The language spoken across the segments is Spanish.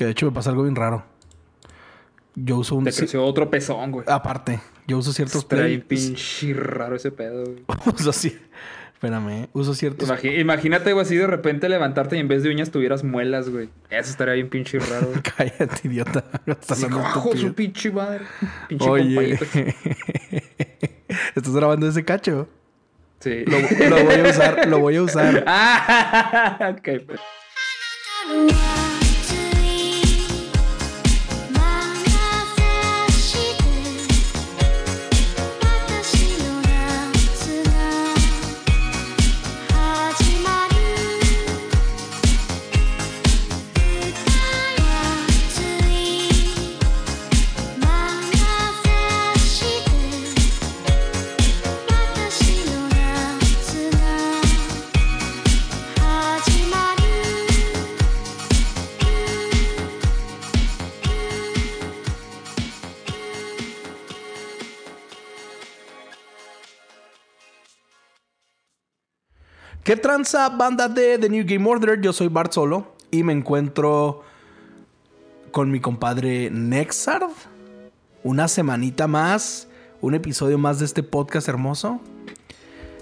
Que de hecho me pasa algo bien raro. Yo uso un... Te creció otro pezón, güey. Aparte, yo uso ciertos play- pinche raro ese pedo, güey. Uso así... Espérame, ¿eh? uso ciertos... Imagínate, güey, así de repente levantarte y en vez de uñas tuvieras muelas, güey. Eso estaría bien pinche raro, güey. Cállate, idiota. Estás Así, hablando "Ajo, estúpido". su pinche madre. Pinche Oye. ¿Estás grabando ese cacho? Sí. Lo, lo voy a usar, lo voy a usar. ah, ok, pues. ¿Qué tranza banda de The New Game Order? Yo soy Bart Solo y me encuentro con mi compadre Nexard. Una semanita más, un episodio más de este podcast hermoso.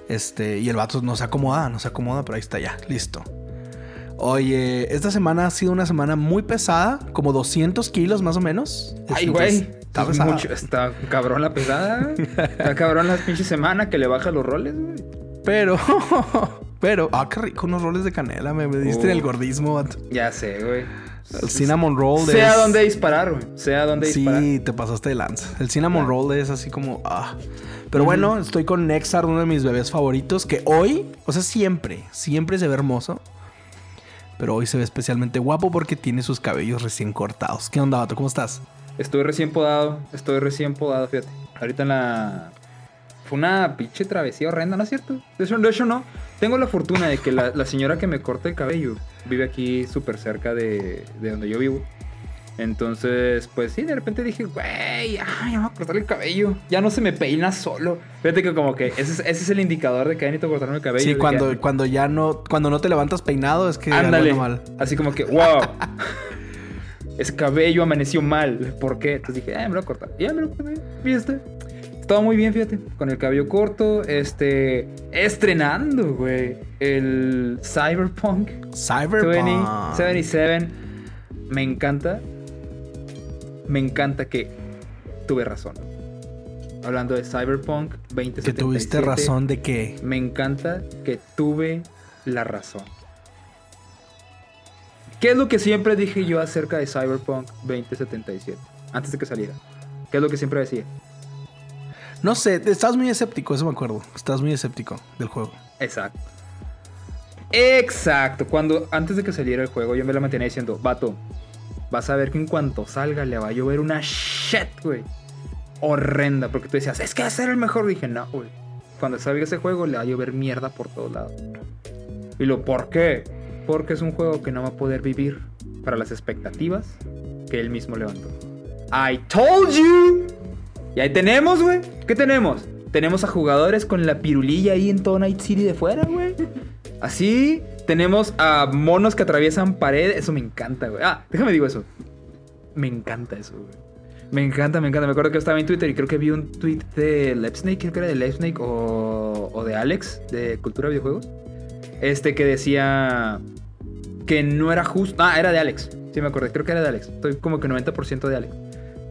Este, y el vato no se acomoda, no se acomoda, pero ahí está ya, listo. Oye, esta semana ha sido una semana muy pesada, como 200 kilos más o menos. Ay, güey. Está Es pesada. mucho- está cabrón la pesada. Está cabrón la pinche semana que le baja los roles, güey. Pero, pero, ah, qué rico, unos roles de canela, me, me diste en el Uh. gordismo, vato. Ya sé, güey. El cinnamon roll Sé a es- dónde disparar, güey. Sé a dónde disparar. Sí, te pasaste de lanza. El cinnamon roll es así como, ah. Pero bueno, estoy con Nexar, uno de mis bebés favoritos, que hoy, o sea, siempre, siempre se ve hermoso. Pero hoy se ve especialmente guapo porque tiene sus cabellos recién cortados. ¿Qué onda, vato? ¿Cómo estás? Estoy recién podado. Estoy recién podado, fíjate. Ahorita en la. Fue una pinche travesía horrenda, ¿no es cierto? De hecho, de hecho no. Tengo la fortuna de que la, la señora que me corta el cabello vive aquí súper cerca de, de donde yo vivo. Entonces, pues sí, de repente dije, güey, ya, ya me voy a cortar el cabello. Ya no se me peina solo. Fíjate que como que ese es, ese es el indicador de que ya necesito cortarme el cabello. sí, que- cuando, cuando ya no, cuando no te levantas peinado es que Ándale. mal. Así como que, wow. Ese cabello amaneció mal. ¿Por qué? Entonces dije, ah, me lo voy a cortar. Y ya me lo corté. ¿Viste? Estaba muy bien, fíjate. Con el cabello corto. Este. Estrenando, güey. El Cyberpunk Cyberpunk. 2077. Me encanta. Me encanta que tuve razón. Hablando de Cyberpunk 2077. Que tuviste razón de que... Me encanta que tuve la razón. ¿Qué es lo que siempre dije yo acerca de Cyberpunk 2077? Antes de que saliera. ¿Qué es lo que siempre decía? No sé, estás muy escéptico, eso me acuerdo. Estás muy escéptico del juego. Exacto. Exacto. Cuando antes de que saliera el juego, yo me la mantenía diciendo, vato, vas a ver que en cuanto salga le va a llover una shit, güey. Horrenda. Porque tú decías, es que va a ser el mejor. dije, no, güey. Cuando salga ese juego le va a llover mierda por todos lados. Y lo, ¿por qué? Porque es un juego que no va a poder vivir para las expectativas que él mismo levantó. I told you. Y ahí tenemos, güey. ¿Qué tenemos? Tenemos a jugadores con la pirulilla ahí en todo Night City de fuera, güey. Así. Tenemos a monos que atraviesan paredes. Eso me encanta, güey. Ah, déjame digo eso. Me encanta eso, güey. Me encanta, me encanta. Me acuerdo que estaba en Twitter y creo que vi un tweet de Lepsnake, creo que era de Lepsnake o, o de Alex, de Cultura Videojuegos. Este que decía que no era justo. Ah, era de Alex. Sí, me acordé. Creo que era de Alex. Estoy como que 90% de Alex.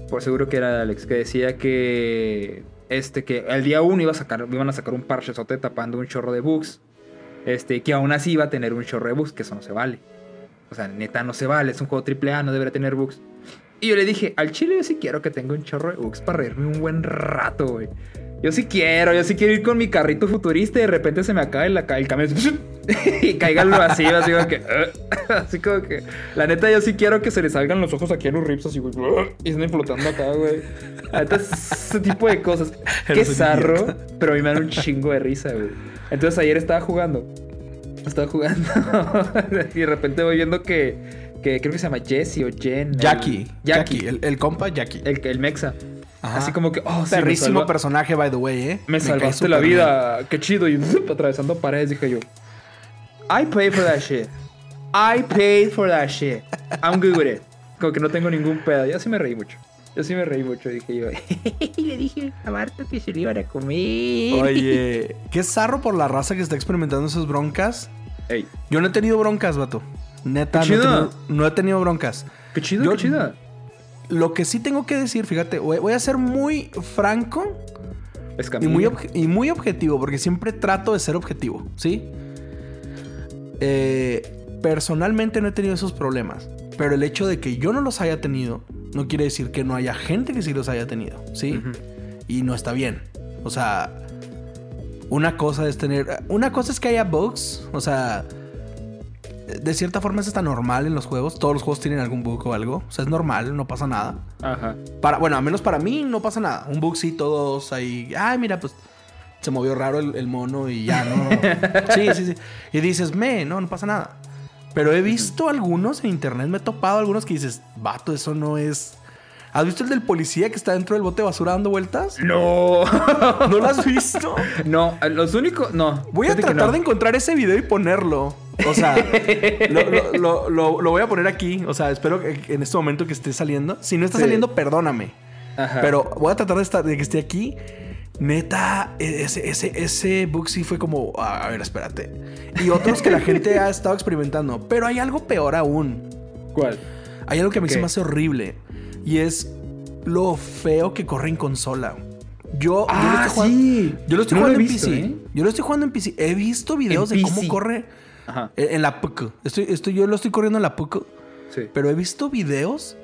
Por seguro que era Alex. Que decía que. Este, que el día 1 iba a sacar, iban a sacar un parchezote tapando un chorro de bugs. Este, que aún así iba a tener un chorro de bugs, que eso no se vale. O sea, neta, no se vale. Es un juego AAA, no debería tener bugs. Y yo le dije, al chile yo sí quiero que tenga un chorro de bugs para reírme un buen rato, güey. Yo sí quiero, yo sí quiero ir con mi carrito futurista y de repente se me acabe la, ca- el camión y caiga al vacío, así como que... Así como que... La neta, yo sí quiero que se le salgan los ojos aquí a los rips así, güey. Y estén flotando acá, güey. La neta, ese tipo de cosas. Qué zarro, pero a mí me dan un chingo de risa, güey. Entonces ayer estaba jugando. Estaba jugando. y de repente voy viendo que... Que creo que se llama Jesse o Jen. el- Jackie. Jackie. Jackie. El, el compa Jackie. El, el Mexa. Ajá. Así como que, oh, sí, Perrísimo personaje, by the way, ¿eh? Me salvaste la vida, qué chido. Y zup, atravesando paredes, dije yo. I paid for that shit. I paid for that shit. I'm good with it. Como que no tengo ningún pedo. Yo sí me reí mucho. Yo sí me reí mucho. Dije yo, le dije a Marta que se le iban a comer. Oye, qué zarro por la raza que está experimentando esas broncas. Ey, Yo no he tenido broncas, vato. Neta, Qué no he, chido. tenido, no he tenido broncas. qué chido, Yo- qué chido. Lo que sí tengo que decir, fíjate, voy a ser muy franco y muy, obje- y muy objetivo, porque siempre trato de ser objetivo, ¿sí? Eh, personalmente no he tenido esos problemas, pero el hecho de que yo no los haya tenido no quiere decir que no haya gente que sí los haya tenido, ¿sí? Y no está bien. O sea, una cosa es tener... Una cosa es que haya bugs, o sea... De cierta forma es hasta normal en los juegos. Todos los juegos tienen algún bug o algo. O sea, es normal, no pasa nada. Ajá. Para, bueno, al menos para mí no pasa nada. Un bug sí, todos ahí. Ay, mira, pues se movió raro el, el mono y ya, ¿no? sí, sí, sí. Y dices, me, no, no pasa nada. Pero he visto algunos en internet, me he topado algunos que dices, vato, eso no es. ¿Has visto el del policía que está dentro del bote de basura dando vueltas? No. ¿No lo has visto? no, los únicos. No. Voy a tratar no. de encontrar ese video y ponerlo. O sea, lo, lo- lo- voy a poner aquí. O sea, espero que en este momento que esté saliendo. Si no está Sí. saliendo, perdóname. Ajá. Pero voy a tratar de, estar, de que esté aquí. Neta, e-, ese, ese, ese bug sí fue como, "Ah, a ver, espérate. Y otros que la gente ha estado experimentando. Pero hay algo peor aún. ¿Cuál? Hay algo que a mí se me hace horrible. Y es lo feo que corre en consola. Yo, yo lo Ah, estoy jugando, sí. yo lo estoy No jugando en visto, PC. ¿eh? Yo lo estoy jugando en PC. He visto videos de cómo corre Ajá. en la PUC. Estoy, estoy, yo lo estoy corriendo en la PUC. Sí. Pero he visto videos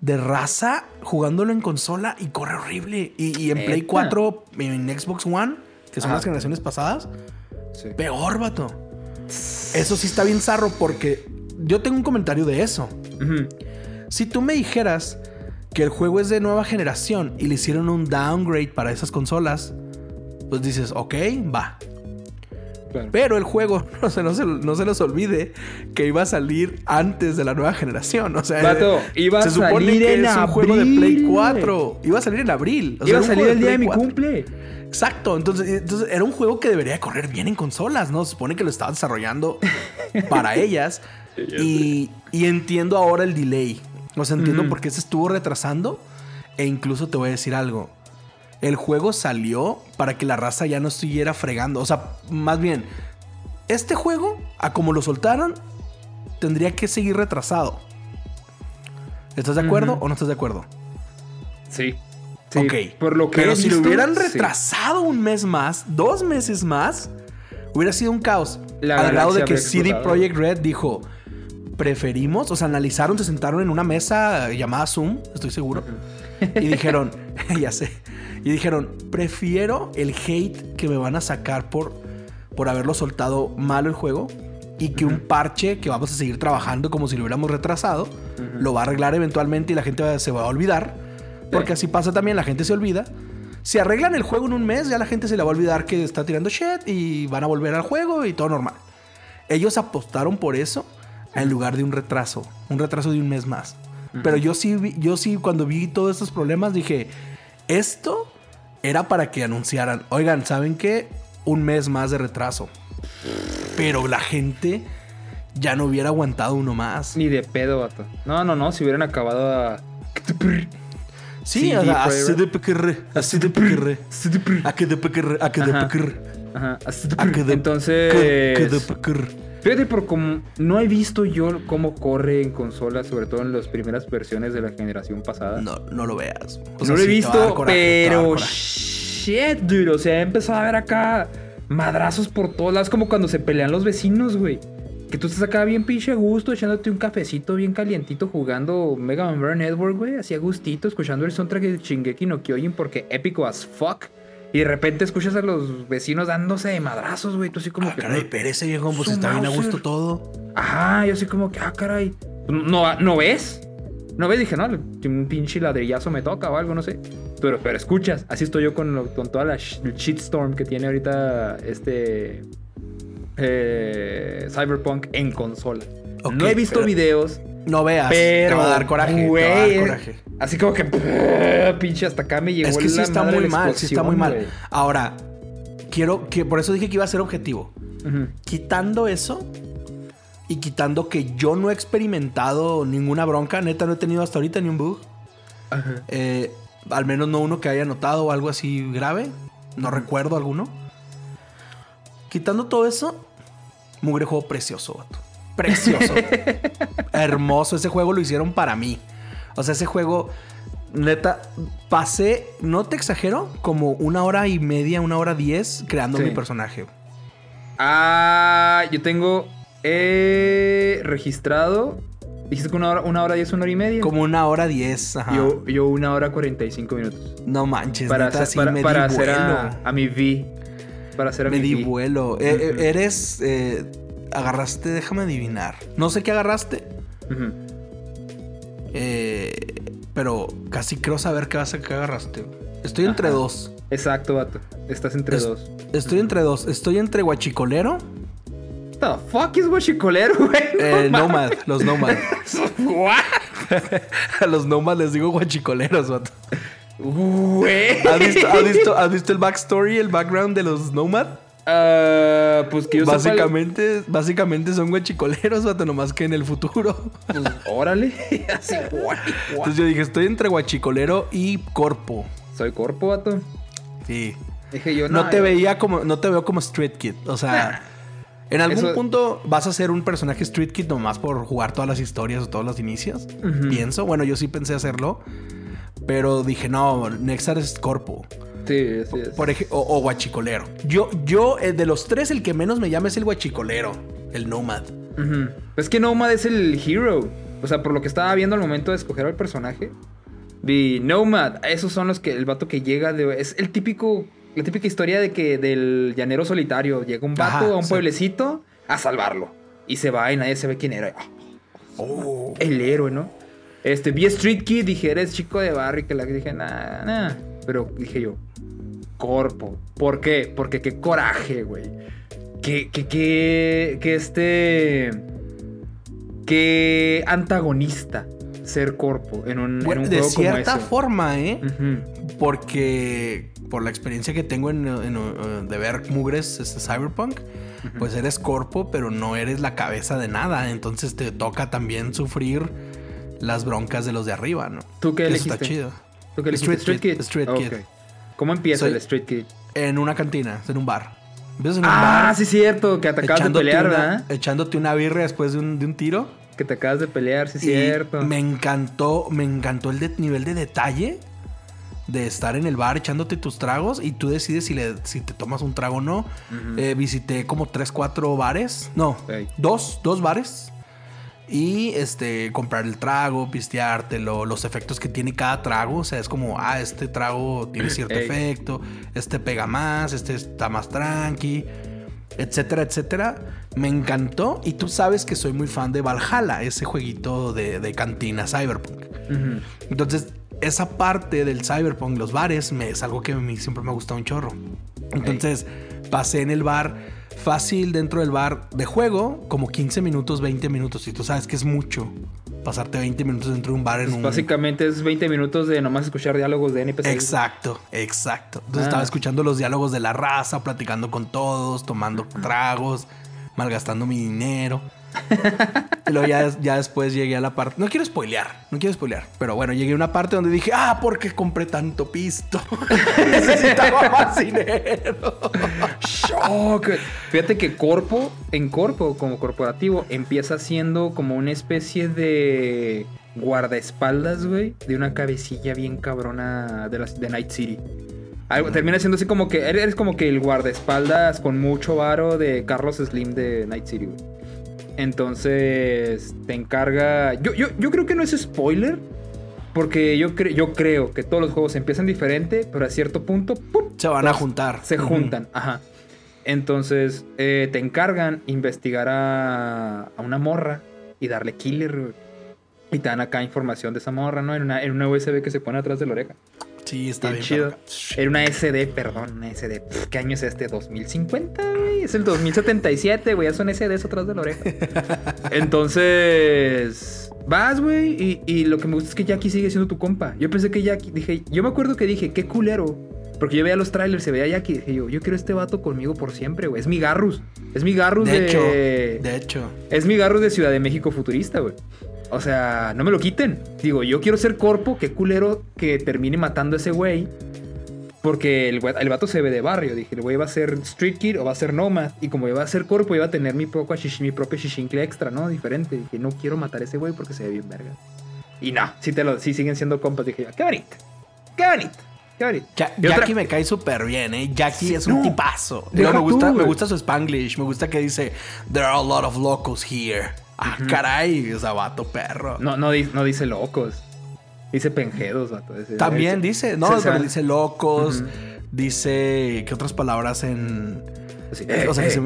de raza jugándolo en consola y corre horrible. Y, y en Play ¿Neta? 4, en Xbox One, que son Ajá. las generaciones pasadas, sí. peor, vato. Eso sí está bien zarro porque yo tengo un comentario de eso. Si tú me dijeras que el juego es de nueva generación y le hicieron un downgrade para esas consolas, pues dices, ok, va. Claro. Pero el juego, no se, no, se, no se olvide que iba a salir antes de la nueva generación. O sea, iba a supone salir que en es un juego de abril, Play güey. 4. Iba a salir en abril. O sea, Iba a salir el día de mi 4. cumple. Exacto. Entonces, entonces era un juego que debería correr bien en consolas, ¿no? Se supone que lo estaban desarrollando para ellas. Y, y entiendo ahora el delay. O sea, entiendo Ujú. por qué se estuvo retrasando. E incluso te voy a decir algo. El juego salió para que la raza ya no estuviera fregando. O sea, más bien, este juego, a como lo soltaron, tendría que seguir retrasado. ¿Estás de acuerdo o no estás de acuerdo? Sí. Sí, ok. Por lo que Pero si lo visto, hubieran sí. retrasado un mes más, dos meses más, hubiera sido un caos. La al grado de que CD. Projekt Red dijo, preferimos, o sea, analizaron, se sentaron en una mesa llamada Zoom, estoy seguro, y dijeron, ya sé, y dijeron, prefiero el hate que me van a sacar por, por haberlo soltado mal el juego y que un parche que vamos a seguir trabajando como si lo hubiéramos retrasado, lo va a arreglar eventualmente y la gente va- se va a olvidar. Porque Sí. así pasa también, la gente se olvida. Si arreglan el juego en un mes, ya la gente se le va a olvidar que está tirando shit y van a volver al juego y todo normal. Ellos apostaron por eso en lugar de un retraso, un retraso de un mes más. Pero yo sí, vi- yo sí cuando vi todos estos problemas dije, esto era para que anunciaran, oigan, ¿saben qué? Un mes más de retraso. Pero la gente ya no hubiera aguantado uno más. Ni de pedo, vato. No, no, no. Si hubieran acabado a. Sí, CD o sea, así de pequerre, así de pequerre. A que de pequerre, a que de pequerre. Ajá. de- Entonces. que- que de pequerre. Fíjate, por como no he visto yo cómo corre en consolas, sobre todo en las primeras versiones de la generación pasada. No, no lo veas. O no sea, lo he sí visto, coraje, pero shit, dude. O sea, he empezado a ver acá madrazos por todos lados, como cuando se pelean los vecinos, güey. Que tú estás acá bien pinche a gusto, echándote un cafecito bien calientito jugando Mega Man Network, güey. Así a gustito, escuchando el soundtrack de Shingeki no Kyojin porque épico as fuck. Y de repente escuchas a los vecinos dándose de madrazos, güey. Tú así como Ah, que. caray, no- perece, viejo, pues está bien a gusto todo. Ajá, yo así como que, ah, caray. ¿No, ¿no ves? ¿No ves? Dije, no, un pinche ladrillazo me toca o algo, no sé. Pero, pero escuchas, así estoy yo con, lo- con toda la sh- shitstorm que tiene ahorita este eh, Cyberpunk en consola. No he visto pero- videos, No veas, pero. te va a dar coraje. te va a dar coraje. Así como que, pinche, hasta acá me llegó Es que sí la está muy mal, sí está muy mal. Ahora, quiero que por eso dije que iba a ser objetivo. Quitando eso, Y quitando que yo no he experimentado ninguna bronca, neta, no he tenido hasta ahorita ni un bug. Eh, al menos no uno que haya notado o algo así grave. No recuerdo alguno. Quitando todo eso, mugre juego precioso, vato. Precioso. Hermoso. Ese juego lo hicieron para mí. O sea, ese juego, neta, pasé, no te exagero, como una hora y media, una hora diez creando Sí. mi personaje. Ah, yo tengo eh, registrado. Dijiste que una hora, una hora diez, una hora y media. Como una hora diez. Ajá. Yo, yo una hora cuarenta y cinco minutos. no manches, Para neta, hacer, sí para, me para di hacer vuelo. a, a mi V. Para hacer a Me mi di V. vuelo. Eh, eh, eres. eh, agarraste, déjame adivinar. No sé qué agarraste. Ujú. Eh, pero casi creo saber qué vas a qué agarraste. Estoy entre Ajá. dos. Exacto, vato. Estás entre Es- dos. Estoy entre dos. Estoy entre guachicolero. The fuck is guachicolero, güey? Eh, No Nomad, los Nomad. What? A los Nomad les digo guachicoleros, vato. Güey. ¿Has visto, has visto- has visto el backstory, el background de los Nomad? Ah, pues que yo sepa, Básicamente, básicamente son guachicoleros, vato, nomás que en el futuro. pues, órale. Así, guay, guay. Entonces yo dije, estoy entre guachicolero y corpo. Soy corpo, vato. Sí. Dije yo, No, te yo- veía como, no te veo como Street Kid. O sea, en algún Eso- punto vas a ser un personaje Street Kid nomás por jugar todas las historias o todos los inicios. Pienso. Bueno, yo sí pensé hacerlo. Pero dije, no, Nexar es corpo. Sí, sí. Por ej- o, o guachicolero. Yo, yo, eh, de los tres, el que menos me llama es el guachicolero. El Nomad. Es que Nomad es el hero. O sea, por lo que estaba viendo al momento de escoger al personaje. Vi Nomad. Esos son los que. El vato que llega de. Es el típico. La típica historia de que del llanero solitario. Llega un vato Ajá, a un pueblecito a salvarlo. Y se va y nadie sabe quién era. Oh. El héroe, ¿no? Este, vi Street Kid, dije, eres chico de barrio. Que la dije, nah, nah. Pero dije yo, Corpo. ¿Por qué? Porque qué coraje, güey. Que, que, que, que este. Que antagonista ser Corpo en un, en de como cierta ese. forma, ¿eh? Porque por la experiencia que tengo en, en, de ver mugres este, Cyberpunk, pues eres corpo, pero no eres la cabeza de nada. Entonces te toca también sufrir las broncas de los de arriba, ¿no? ¿Tú qué Eso elegiste? está chido. ¿Tú qué elegiste? Street Kid, Street Ok. Kid. ¿Cómo empieza Soy- el Street Kid? En una cantina, en un bar. Empiezas en un Ah, bar. sí, cierto, que te acabas de pelear, una- ¿verdad? Echándote una birria después de un, de un tiro. Que te acabas de pelear, sí, Y cierto. Me encantó, me encantó el de- nivel de detalle de estar en el bar echándote tus tragos y tú decides si, le, si te tomas un trago o no. Ujú. Eh, visité como 3, 4 bares. No, dos, dos bares. Y este, comprar el trago, pisteártelo, los efectos que tiene cada trago. O sea, es como, ah, este trago tiene cierto Ey. efecto, este pega más, este está más tranqui, etcétera, etcétera. Me encantó. Y tú sabes que soy muy fan de Valhalla, ese jueguito de, de cantina Cyberpunk. Entonces, esa parte del cyberpunk, los bares, me, es algo que a mí siempre me ha gustado un chorro. Entonces, pasé en el bar fácil dentro del bar de juego, como 15 minutos, 20 minutos. Y tú sabes que es mucho pasarte 20 minutos dentro de un bar en Pues un... Básicamente es 20 minutos de nomás escuchar diálogos de NPC. Exacto, exacto. Entonces Ah. estaba escuchando los diálogos de la raza, platicando con todos, tomando tragos, malgastando mi dinero. luego ya, ya después llegué a la parte. No quiero spoilear, no quiero spoilear. Pero bueno, llegué a una parte donde dije, ah, ¿por qué compré tanto pisto? Necesitaba más dinero. Shock. Fíjate que Corpo, en Corpo, como corporativo, empieza siendo como una especie de guardaespaldas, güey, de una cabecilla bien cabrona de, la, de Night City. Algo, termina siendo así como que eres como que el guardaespaldas con mucho varo de Carlos Slim de Night City, güey. Entonces te encarga. Yo, yo, yo creo que no es spoiler. Porque yo, cre- yo creo que todos los juegos empiezan diferente, pero a cierto punto ¡pum! Se van a juntar. Se juntan, ajá. Entonces eh, te encargan investigar a, a una morra y darle killer. Y te dan acá información de esa morra, ¿no? En una, en una USB que se pone atrás de la oreja. Sí, está Bien bien. chido. Era una SD, perdón, una SD. Pff, ¿Qué año es este? ¿2050, güey? Es el 2077, güey. Ya son SDs atrás de la oreja. Entonces, vas, güey. Y, y lo que me gusta es que Jackie sigue siendo tu compa. Yo pensé que Jackie, dije, yo me acuerdo que dije, qué culero Porque yo veía los trailers, se veía Jackie dije yo, yo quiero este vato conmigo por siempre, güey. Es mi Garrus. Es mi Garrus de... De hecho, de hecho. Es mi Garrus de Ciudad de México futurista, güey. O sea, no me lo quiten. Digo, yo quiero ser corpo, qué culero que termine matando a ese güey. Porque el, el vato se ve de barrio. Dije, el güey va a ser street kid o va a ser nomad. Y como iba a ser corpo, iba a tener mi shish- mi propio shishinkle extra, ¿no? Diferente. Dije, no quiero matar a ese güey porque se ve bien verga. Y no, sí, te lo, sí siguen siendo compas. Dije, qué bonito. Qué bonito. Qué bonito. Ja- Y otra- Jackie me cae súper bien, ¿eh? Jackie Sí, es un no. tipazo. Luego me, gusta, tú, me gusta su spanglish. Me gusta que dice, There are a lot of locals here. Ah, caray, o sea, vato perro. No, no, no dice locos. Dice penjedos, vato. Dice- También dice- no, pero dice locos, dice, ¿qué otras palabras en...? Así, eh, o sea, que eh, se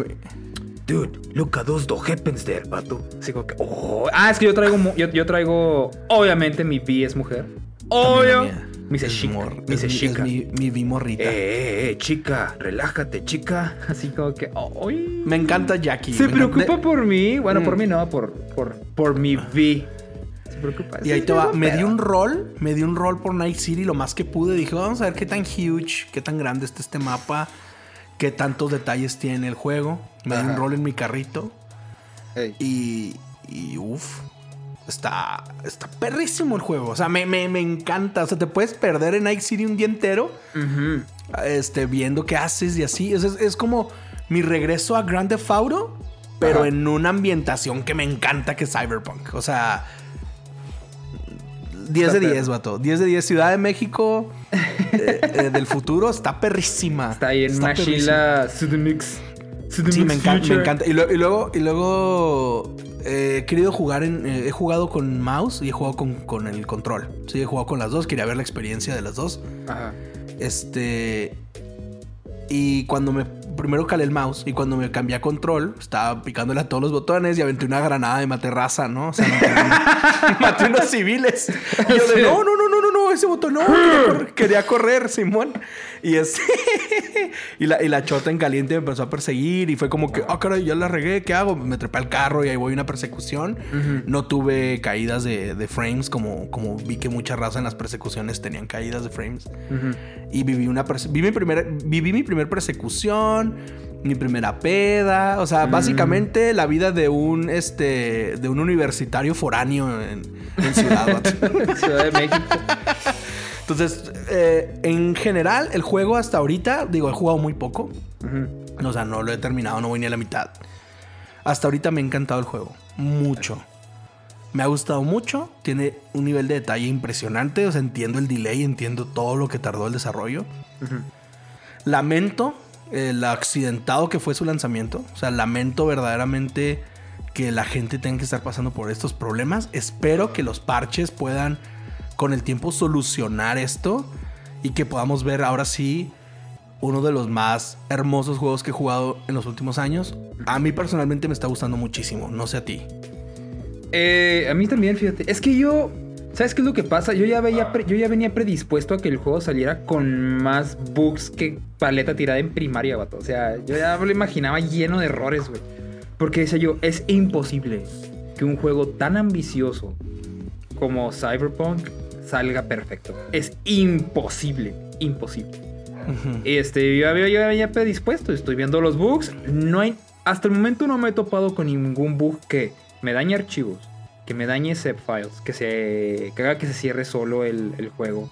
Dude, look at those do happens there, vato. Así como que, oh. Ah, es que yo traigo, yo traigo, obviamente mi B es mujer. Obvio. Me dice chica. mor- Me es dice mi- chica. Es mi, mi bimorrita. Eh, eh, eh, chica, relájate, chica. Así como que, ay. Me encanta Jackie. Se me encanta- preocupa por mí. Bueno, por Mm. mí no, por, por, por mi V. Se preocupa. Y ahí Sí, te va, me di un rol, me di un rol por Night City lo más que pude. Dije, vamos a ver qué tan huge, qué tan grande está este mapa, qué tantos detalles tiene el juego. Me di un Ajá. rol en mi carrito y, y uff, está, está perrísimo el juego. O sea, me, me, me encanta. O sea, te puedes perder en Night City un día entero este, viendo qué haces y así. Es, es, es como mi regreso a Grand Theft Auto, pero Ajá. en una ambientación que me encanta que es Cyberpunk. O sea, 10 de Está 10, perro. vato. 10 de 10. Ciudad de México eh, eh, del futuro está perrísima. Está ahí en perrísima. Machila Sudemix. Sí, me encanta, me encanta. Y, lo- y luego, y luego eh, he querido jugar en. eh, he jugado con mouse y he jugado con, con el control. Sí, he jugado con las dos. Quería ver la experiencia de las dos. Ajá. Este. Y cuando me. Primero calé el mouse y cuando me cambié a control, estaba picándole a todos los botones y aventé una granada de maté raza, ¿no? O sea, maté, maté unos civiles. Y yo de, no, no, no, no, ese botón no, quería correr, quería correr, Simón. Y este. y, la, y la chota en caliente me empezó a perseguir y fue como que, ah, caray, ya la regué, ¿qué hago? Me trepé al carro y ahí voy a una persecución. Ujú. No tuve caídas de, de frames, como, como vi que mucha raza en las persecuciones tenían caídas de frames. Ujú. Y viví una viví mi primera viví mi primer persecución, mi primera peda, o sea, Mm. básicamente la vida de un este de un universitario foráneo en, en Ciudad. de México. Entonces, eh, en general, el juego hasta ahorita, digo, he jugado muy poco. O sea, no lo he terminado, no voy ni a la mitad. Hasta ahorita me ha encantado el juego. Mucho. Me ha gustado mucho. Tiene un nivel de detalle impresionante. O sea, entiendo el delay, entiendo todo lo que tardó el desarrollo. Lamento el accidentado que fue su lanzamiento. O sea, lamento verdaderamente que la gente tenga que estar pasando por estos problemas. Espero que los parches puedan con el tiempo solucionar esto y que podamos ver ahora sí uno de los más hermosos juegos que he jugado en los últimos años. A mí personalmente me está gustando muchísimo, no sé a ti. Eh, a mí también, fíjate. Es que yo. ¿Sabes qué es lo que pasa? Yo ya, veía yo ya venía predispuesto a que el juego saliera con más bugs que paleta tirada en primaria, vato. O sea, yo ya lo imaginaba lleno de errores, güey. Porque decía yo, es imposible que un juego tan ambicioso como Cyberpunk salga perfecto. Es imposible, imposible. Este, yo había, yo había predispuesto, estoy viendo los bugs. No hay, hasta el momento no me he topado con ningún bug que me dañe archivos, que me dañe zip files, que se que haga que se cierre solo el, el juego,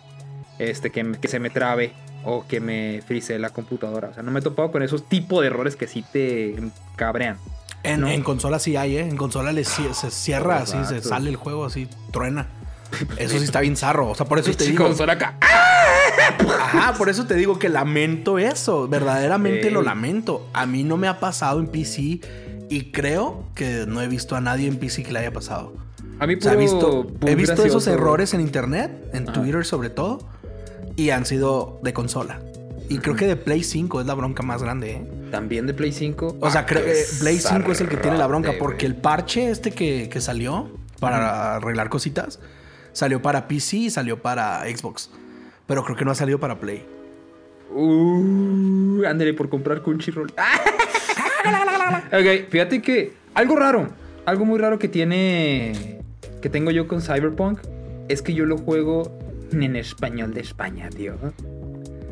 este, que, que se me trabe o que me frise la computadora. O sea, no me he topado con esos tipos de errores que sí te cabrean. En, ¿no? en consola sí hay, ¿eh? En consola le cie- se cierra así, se sale el juego así, truena. Eso sí está bien zarro. O sea, por eso te digo. consola acá. Ajá, por eso te digo que lamento eso. Verdaderamente Sí. lo lamento. A mí no me ha pasado en PC y creo que no he visto a nadie en PC que le haya pasado. A mí O sea, he puro visto, he visto esos errores en internet, en. Twitter sobre todo, y han sido de consola. Y creo que de Play 5 es la bronca más grande, ¿eh? También de Play 5. O sea, Ah, creo que Play 5 es el que tiene la bronca porque el parche este que, que salió para arreglar cositas salió para PC y salió para Xbox. Pero creo que no ha salido para Play. Uh, ándale por comprar Crunchyroll. ok, fíjate que algo raro, algo muy raro que tiene, que tengo yo con Cyberpunk, es que yo lo juego en español de España, tío.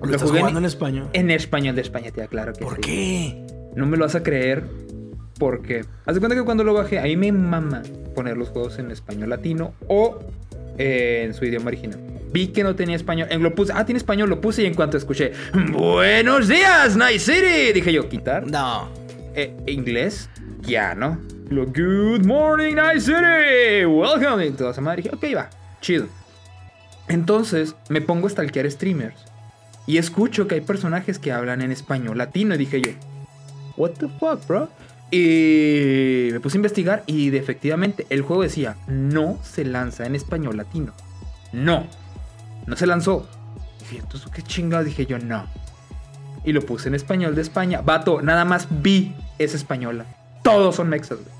Lo, Lo estás en- jugando en español. En español de España, tía, claro que ¿Por sí. qué? No me lo vas a creer porque... Haz de cuenta que cuando lo bajé, a mí me mama poner los juegos en español latino o eh, en su idioma original. Vi que no tenía español. En lo puse, ah, tiene español, lo puse y en cuanto escuché, Buenos días, Night City, dije yo, quitar. No. Eh, inglés, ya, ¿no? Good morning, Night City, welcome. Y toda esa madre dije, ok, va, chido. Entonces me pongo a stalkear streamers y escucho que hay personajes que hablan en español latino. Y dije yo, what the fuck, bro? Y me puse a investigar y de- efectivamente el juego decía, no se lanza en español latino. No, no se lanzó. Dije, entonces, ¿qué chingados? Dije yo, no. Y lo puse en español de España. Vato, nada más vi es española. Todos son mexas, güey.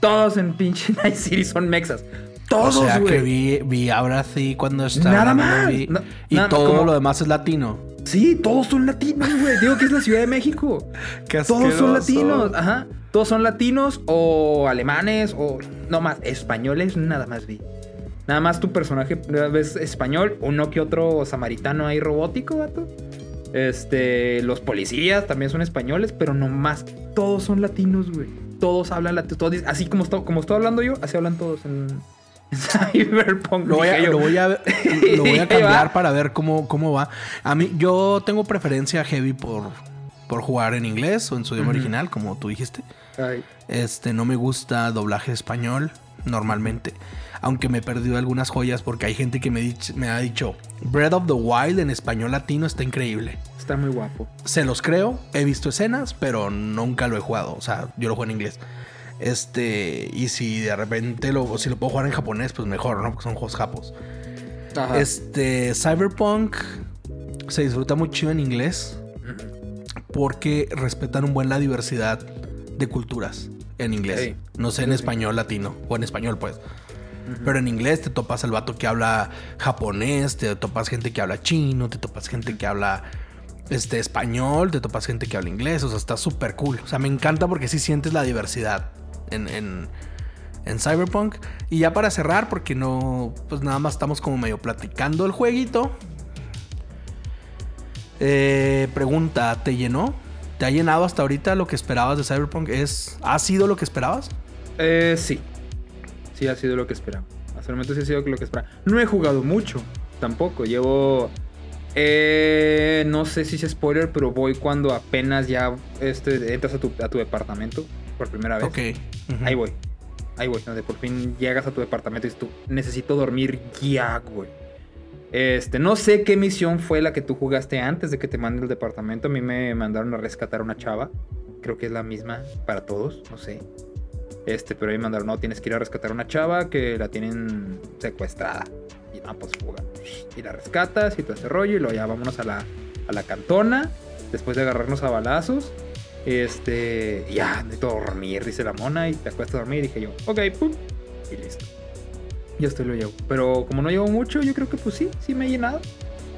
Todos en pinche Night City son mexas. Todos, o sea güey. que vi, vi ahora sí cuando estaba. Nada más. vi. No- y nada- todo como- lo demás es latino. Sí, todos son latinos, güey. Digo que es la Ciudad de México. Qué Todos son latinos, ajá. Todos son latinos o alemanes o no más, españoles nada más vi. Nada más tu personaje ves español, uno que otro samaritano ahí robótico, vato. Este, los policías también son españoles, pero no más, todos son latinos, güey. Todos hablan latino, todos dicen- así como estoy, como estoy hablando yo, así hablan todos en, Cyberpunk. Lo voy, a, dije yo. lo voy a, lo voy a Ahí va. cambiar para ver cómo, cómo va. A mí, yo tengo preferencia heavy por, por jugar en inglés o en su idioma original, como tú dijiste. Ay, Este, no me gusta doblaje español normalmente. Aunque me he perdido algunas joyas porque hay gente que me, dich- me ha dicho Breath of the Wild en español latino está increíble. está muy guapo. Se los creo, he visto escenas, pero nunca lo he jugado. O sea, yo lo juego en inglés. Este, y si de repente lo, si lo puedo jugar en japonés, pues mejor, ¿no? Porque son juegos japos. Ajá. Este, Cyberpunk se disfruta muy chido en inglés porque respetan un buen la diversidad de culturas en inglés. No sé en español latino o en español, pues. Pero en inglés te topas al vato que habla japonés, te topas gente que habla chino, te topas gente que habla este, español, te topas gente que habla inglés. O sea, está súper cool. O sea, me encanta porque sí sientes la diversidad en, en, en Cyberpunk. Y ya para cerrar, porque no, pues nada más estamos como medio platicando el jueguito. Eh, pregunta, ¿te llenó? ¿Te ha llenado hasta ahorita lo que esperabas de Cyberpunk? ¿Es, ¿Ha sido lo que esperabas? Eh, sí. Sí, ha sido lo que esperaba. Hasta el momento sí ha sido lo que esperaba. No he jugado mucho, tampoco. Llevo. eh, no sé si es spoiler, pero voy cuando apenas ya este, entras a tu, a tu departamento por primera vez. Ok. Ahí voy. Ahí voy, donde por fin llegas a tu departamento y dices tú, necesito dormir ya, güey. Este, no sé qué misión fue la que tú jugaste antes de que te mande el departamento. A mí me mandaron a rescatar a una chava. Creo que es la misma para todos, no sé. Este, pero ahí me mandaron, no, tienes que ir a rescatar a una chava que la tienen secuestrada. Y no, pues juega. Y la rescatas y todo ese rollo. Y luego ya vámonos a la, a la cantona. Después de agarrarnos a balazos. Este, ya, necesito dormir, dice la mona. Y te acuestas a dormir. Y dije yo, ok, pum. Y listo. Ya estoy lo llevo. Pero como no llevo mucho, yo creo que pues sí, sí me he llenado.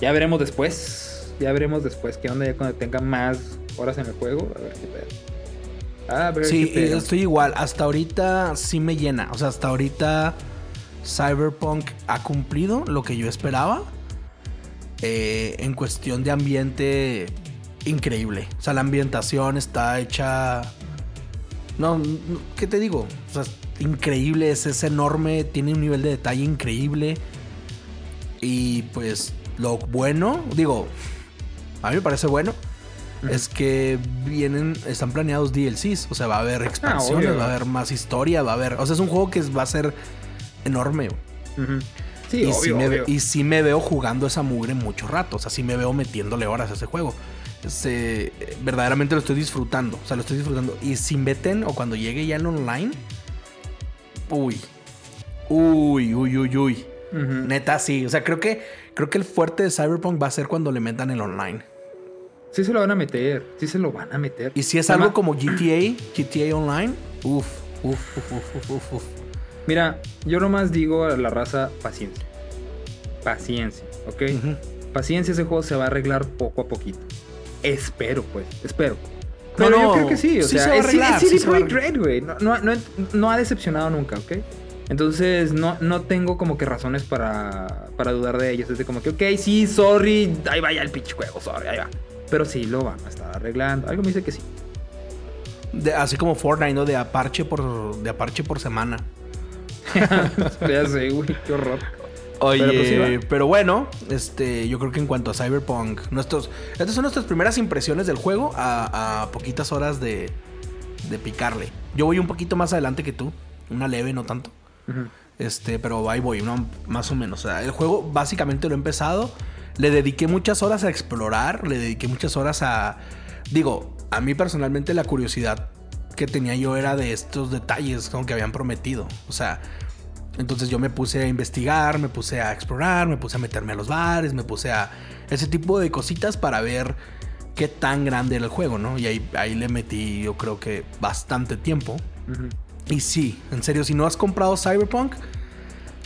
Ya veremos después. Ya veremos después qué onda ya cuando tenga más horas en el juego. A ver qué pedo. A ver Sí, qué pedo. estoy igual. Hasta ahorita sí me llena. O sea, hasta ahorita Cyberpunk ha cumplido lo que yo esperaba. Eh, en cuestión de ambiente, increíble. O sea, la ambientación está hecha. No, ¿qué te digo? O sea, increíble, es, es enorme, tiene un nivel de detalle increíble. Y pues lo bueno, digo, a mí me parece bueno, es que vienen, están planeados DLCs. O sea, va a haber expansiones, Ah, obvio. va a haber más historia, va a haber. O sea, es un juego que va a ser enorme. Sí, y, obvio, sí me, obvio. y sí me veo jugando esa mugre mucho rato. O sea, sí me veo metiéndole horas a ese juego. Verdaderamente lo estoy disfrutando. O sea, lo estoy disfrutando. Y si meten o cuando llegue ya en online. Uy. Uy, uy, uy, uy. Neta, sí. O sea, creo que, creo que el fuerte de Cyberpunk va a ser cuando le metan el online. Sí se lo van a meter. Sí se lo van a meter. Y si es algo como GTA, GTA Online, uff, uff, uff, uff, uff, uff. Mira, yo nomás digo a la raza paciencia. Paciencia, ¿ok? Paciencia, ese juego se va a arreglar poco a poquito. Espero, pues, espero. No, Pero yo creo que sí, o sí sea, se va es, CD sí va Projekt Red, güey. No, no, no, no ha decepcionado nunca, ¿ok? Entonces no, no tengo como que razones para, para dudar de ellos. Es de como que, ok, sí, sorry, ahí vaya el pinche juego, sorry, ahí va. Pero sí, lo van a estar arreglando. Algo me dice que sí. De- así como Fortnite, ¿no? De a parche por, de a parche por semana. ya sé, güey, qué horror. Oye, Pero pero, pues sí va. bueno, este, yo creo que en cuanto a Cyberpunk, nuestros, estas son nuestras primeras impresiones del juego a, a poquitas horas de, de picarle. Yo voy un poquito más adelante que tú, una leve, no tanto. Este, pero ahí voy, ¿no? más o menos. O sea, el juego básicamente lo he empezado. Le dediqué muchas horas a explorar, le dediqué muchas horas a... Digo, a mí personalmente la curiosidad que tenía yo era de estos detalles como que habían prometido. O sea, entonces yo me puse a investigar, me puse a explorar, me puse a meterme a los bares, me puse a... Ese tipo de cositas para ver qué tan grande era el juego, ¿no? Y ahí, ahí le metí yo creo que bastante tiempo. Y sí, en serio, si no has comprado Cyberpunk,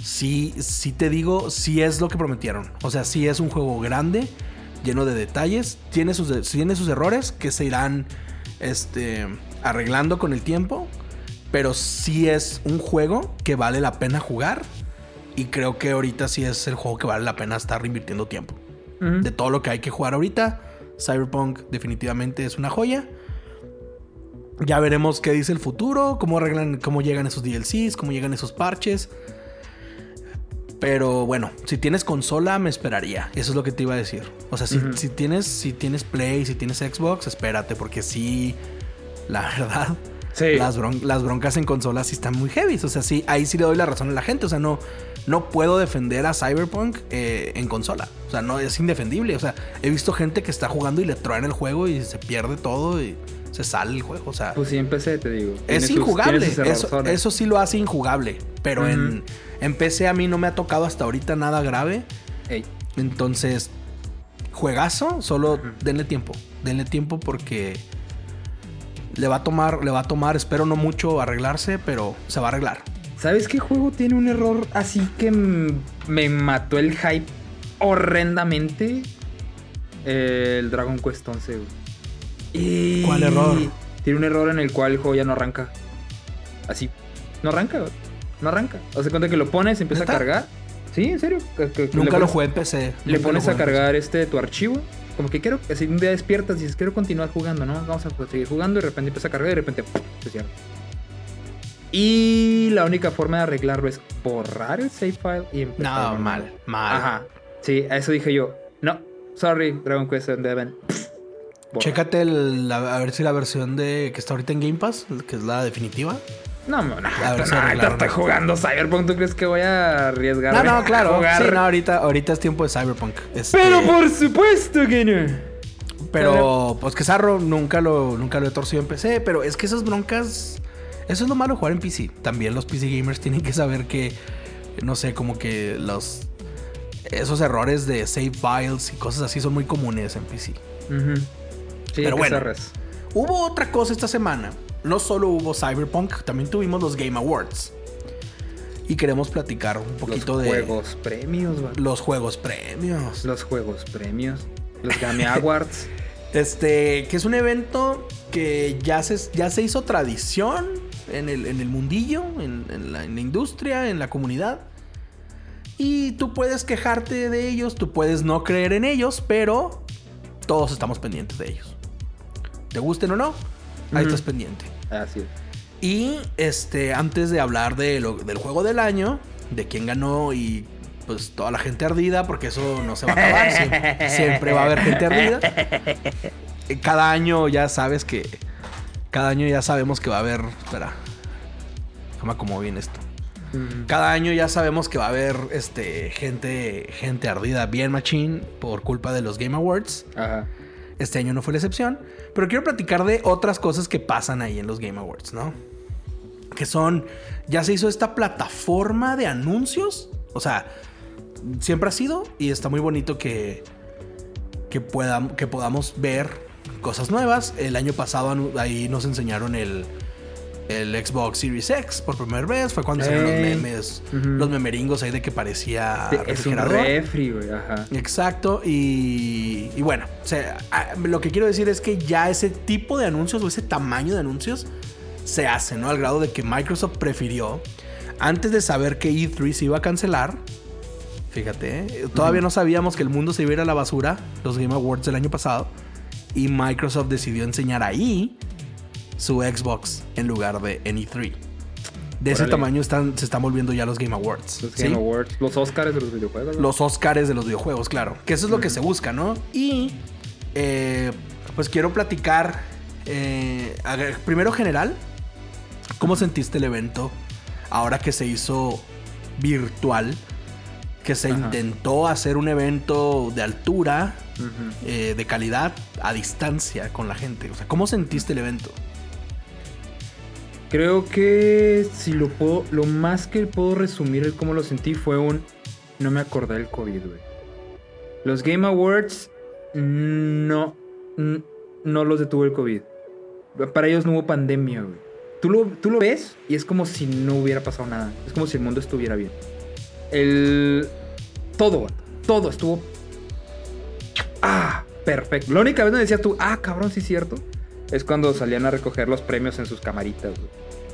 sí, sí te digo, sí es lo que prometieron. O sea, sí es un juego grande, lleno de detalles, tiene sus, tiene sus errores que se irán este, arreglando con el tiempo, pero sí es un juego que vale la pena jugar. Y creo que ahorita sí es el juego que vale la pena estar invirtiendo tiempo. De todo lo que hay que jugar ahorita, Cyberpunk definitivamente es una joya. Ya veremos qué dice el futuro, cómo arreglan, cómo llegan esos DLCs, cómo llegan esos parches. Pero bueno, si tienes consola, me esperaría. Eso es lo que te iba a decir. O sea, si, si tienes, si tienes Play, si tienes Xbox, espérate, porque sí, la verdad, Sí. las, bron- las broncas en consolas sí están muy heavy. O sea, sí, ahí sí le doy la razón a la gente. O sea, no, no puedo defender a Cyberpunk eh, en consola. O sea, no es indefendible. O sea, he visto gente que está jugando y le truena el juego y se pierde todo y se sale el juego. O sea, Pues sí, empecé, te digo. Es sus- injugable. eso, eso sí lo hace injugable. Pero en, en PC a mí no me ha tocado hasta ahorita nada grave. Ey, Entonces, juegazo, solo denle tiempo. Denle tiempo porque le va a tomar, le va a tomar, espero no mucho arreglarse, pero se va a arreglar. ¿Sabes qué juego tiene un error así que me mató el hype horrendamente? El Dragon Quest 11, güey. Y- ¿Cuál error? Tiene un error en el cual el juego ya no arranca. Así. No arranca, güey. No arranca. O sea, cuenta que lo pones, empieza a cargar. Sí, en serio. Que- que- que Nunca lo jugué en PC. Le nunca pones a cargar este tu archivo. Como que quiero, así un día despiertas y dices, quiero continuar jugando, ¿no? Vamos a seguir jugando y de repente empieza a cargar y de repente ¡pum! se cierra. Y la única forma de arreglarlo es borrar el save file y empezar. No, mal, mal. Ajá. Sí, a eso dije yo. No, sorry, Dragon Quest 11. Borra. Chécate el- la- a ver si la versión de que está ahorita en Game Pass, que es la definitiva. No, no, no, A ver si no, arreglaron estoy eso. jugando Cyberpunk. ¿Tú crees que voy a arriesgar? No, no, claro. Jugar? Sí, no, ahorita, ahorita es tiempo de Cyberpunk. Este, Pero por supuesto que no. Pero, pues que Zarro nunca lo, nunca lo he torcido en PC. Pero es que esas broncas. Eso es lo malo de jugar en PC. También los PC gamers tienen que saber que. No sé, como que los. Esos errores de save files y cosas así son muy comunes en PC. Sí, Pero bueno. Hubo otra cosa esta semana. No solo hubo Cyberpunk, también tuvimos los Game Awards. Y queremos platicar un poquito los de juegos premios, va. los juegos premios. Los juegos premios. Los Game Awards. Este, que es un evento que ya se, ya se hizo tradición en el, en el mundillo, en, en la, en la industria, en la comunidad. Y tú puedes quejarte de ellos, tú puedes no creer en ellos, pero todos estamos pendientes de ellos. Te gusten o no, ahí estás pendiente. Así es. Y este, antes de hablar de lo- del juego del año, de quién ganó y pues toda la gente ardida, porque eso no se va a acabar. siempre, siempre va a haber gente ardida. Cada año ya sabes que. Cada año ya sabemos que va a haber. Espera. Déjame como bien esto. Ujú. Cada año ya sabemos que va a haber este, gente, gente ardida bien machín por culpa de los Game Awards. Ajá. Este año no fue la excepción. Pero quiero platicar de otras cosas que pasan ahí en los Game Awards, ¿no? Que son. Ya se hizo esta plataforma de anuncios. O sea, siempre ha sido. Y está muy bonito que. Que, que podamos ver cosas nuevas. El año pasado ahí nos enseñaron el. El Xbox Series X por primera vez. Fue cuando salieron los memes. Los memeringos ahí de que parecía. es un refrigerador. refri, güey. Ajá. Exacto, y, y bueno, o sea, a- lo que quiero decir es que ya ese tipo de anuncios o ese tamaño de anuncios se hace, ¿no? Al grado de que Microsoft prefirió antes de saber que E3 se iba a cancelar, fíjate, ¿eh? todavía no sabíamos que el mundo se iba a ir a la basura, los Game Awards del año pasado, y Microsoft decidió enseñar ahí su Xbox en lugar de en E3. De ese tamaño están, se están volviendo ya los Game Awards. Los ¿sí? Game Awards, los Oscars de los videojuegos. ¿no? Los Oscars de los videojuegos, claro. Que eso es lo que se busca, ¿no? Y eh, pues quiero platicar, eh, primero general, ¿cómo sentiste el evento ahora que se hizo virtual? Que se Ajá. intentó hacer un evento de altura, eh, de calidad, a distancia con la gente. O sea, ¿cómo sentiste el evento? Creo que si lo puedo, lo más que puedo resumir el cómo lo sentí fue un no me acordé del COVID, güey. Los Game Awards no n- no los detuvo el COVID. Para ellos no hubo pandemia, güey. Tú lo, tú lo ves y es como si no hubiera pasado nada. Es como si el mundo estuviera bien. El todo, todo estuvo ah, perfecto. La única vez donde decías tú, ah, cabrón, sí es cierto, es cuando salían a recoger los premios en sus camaritas,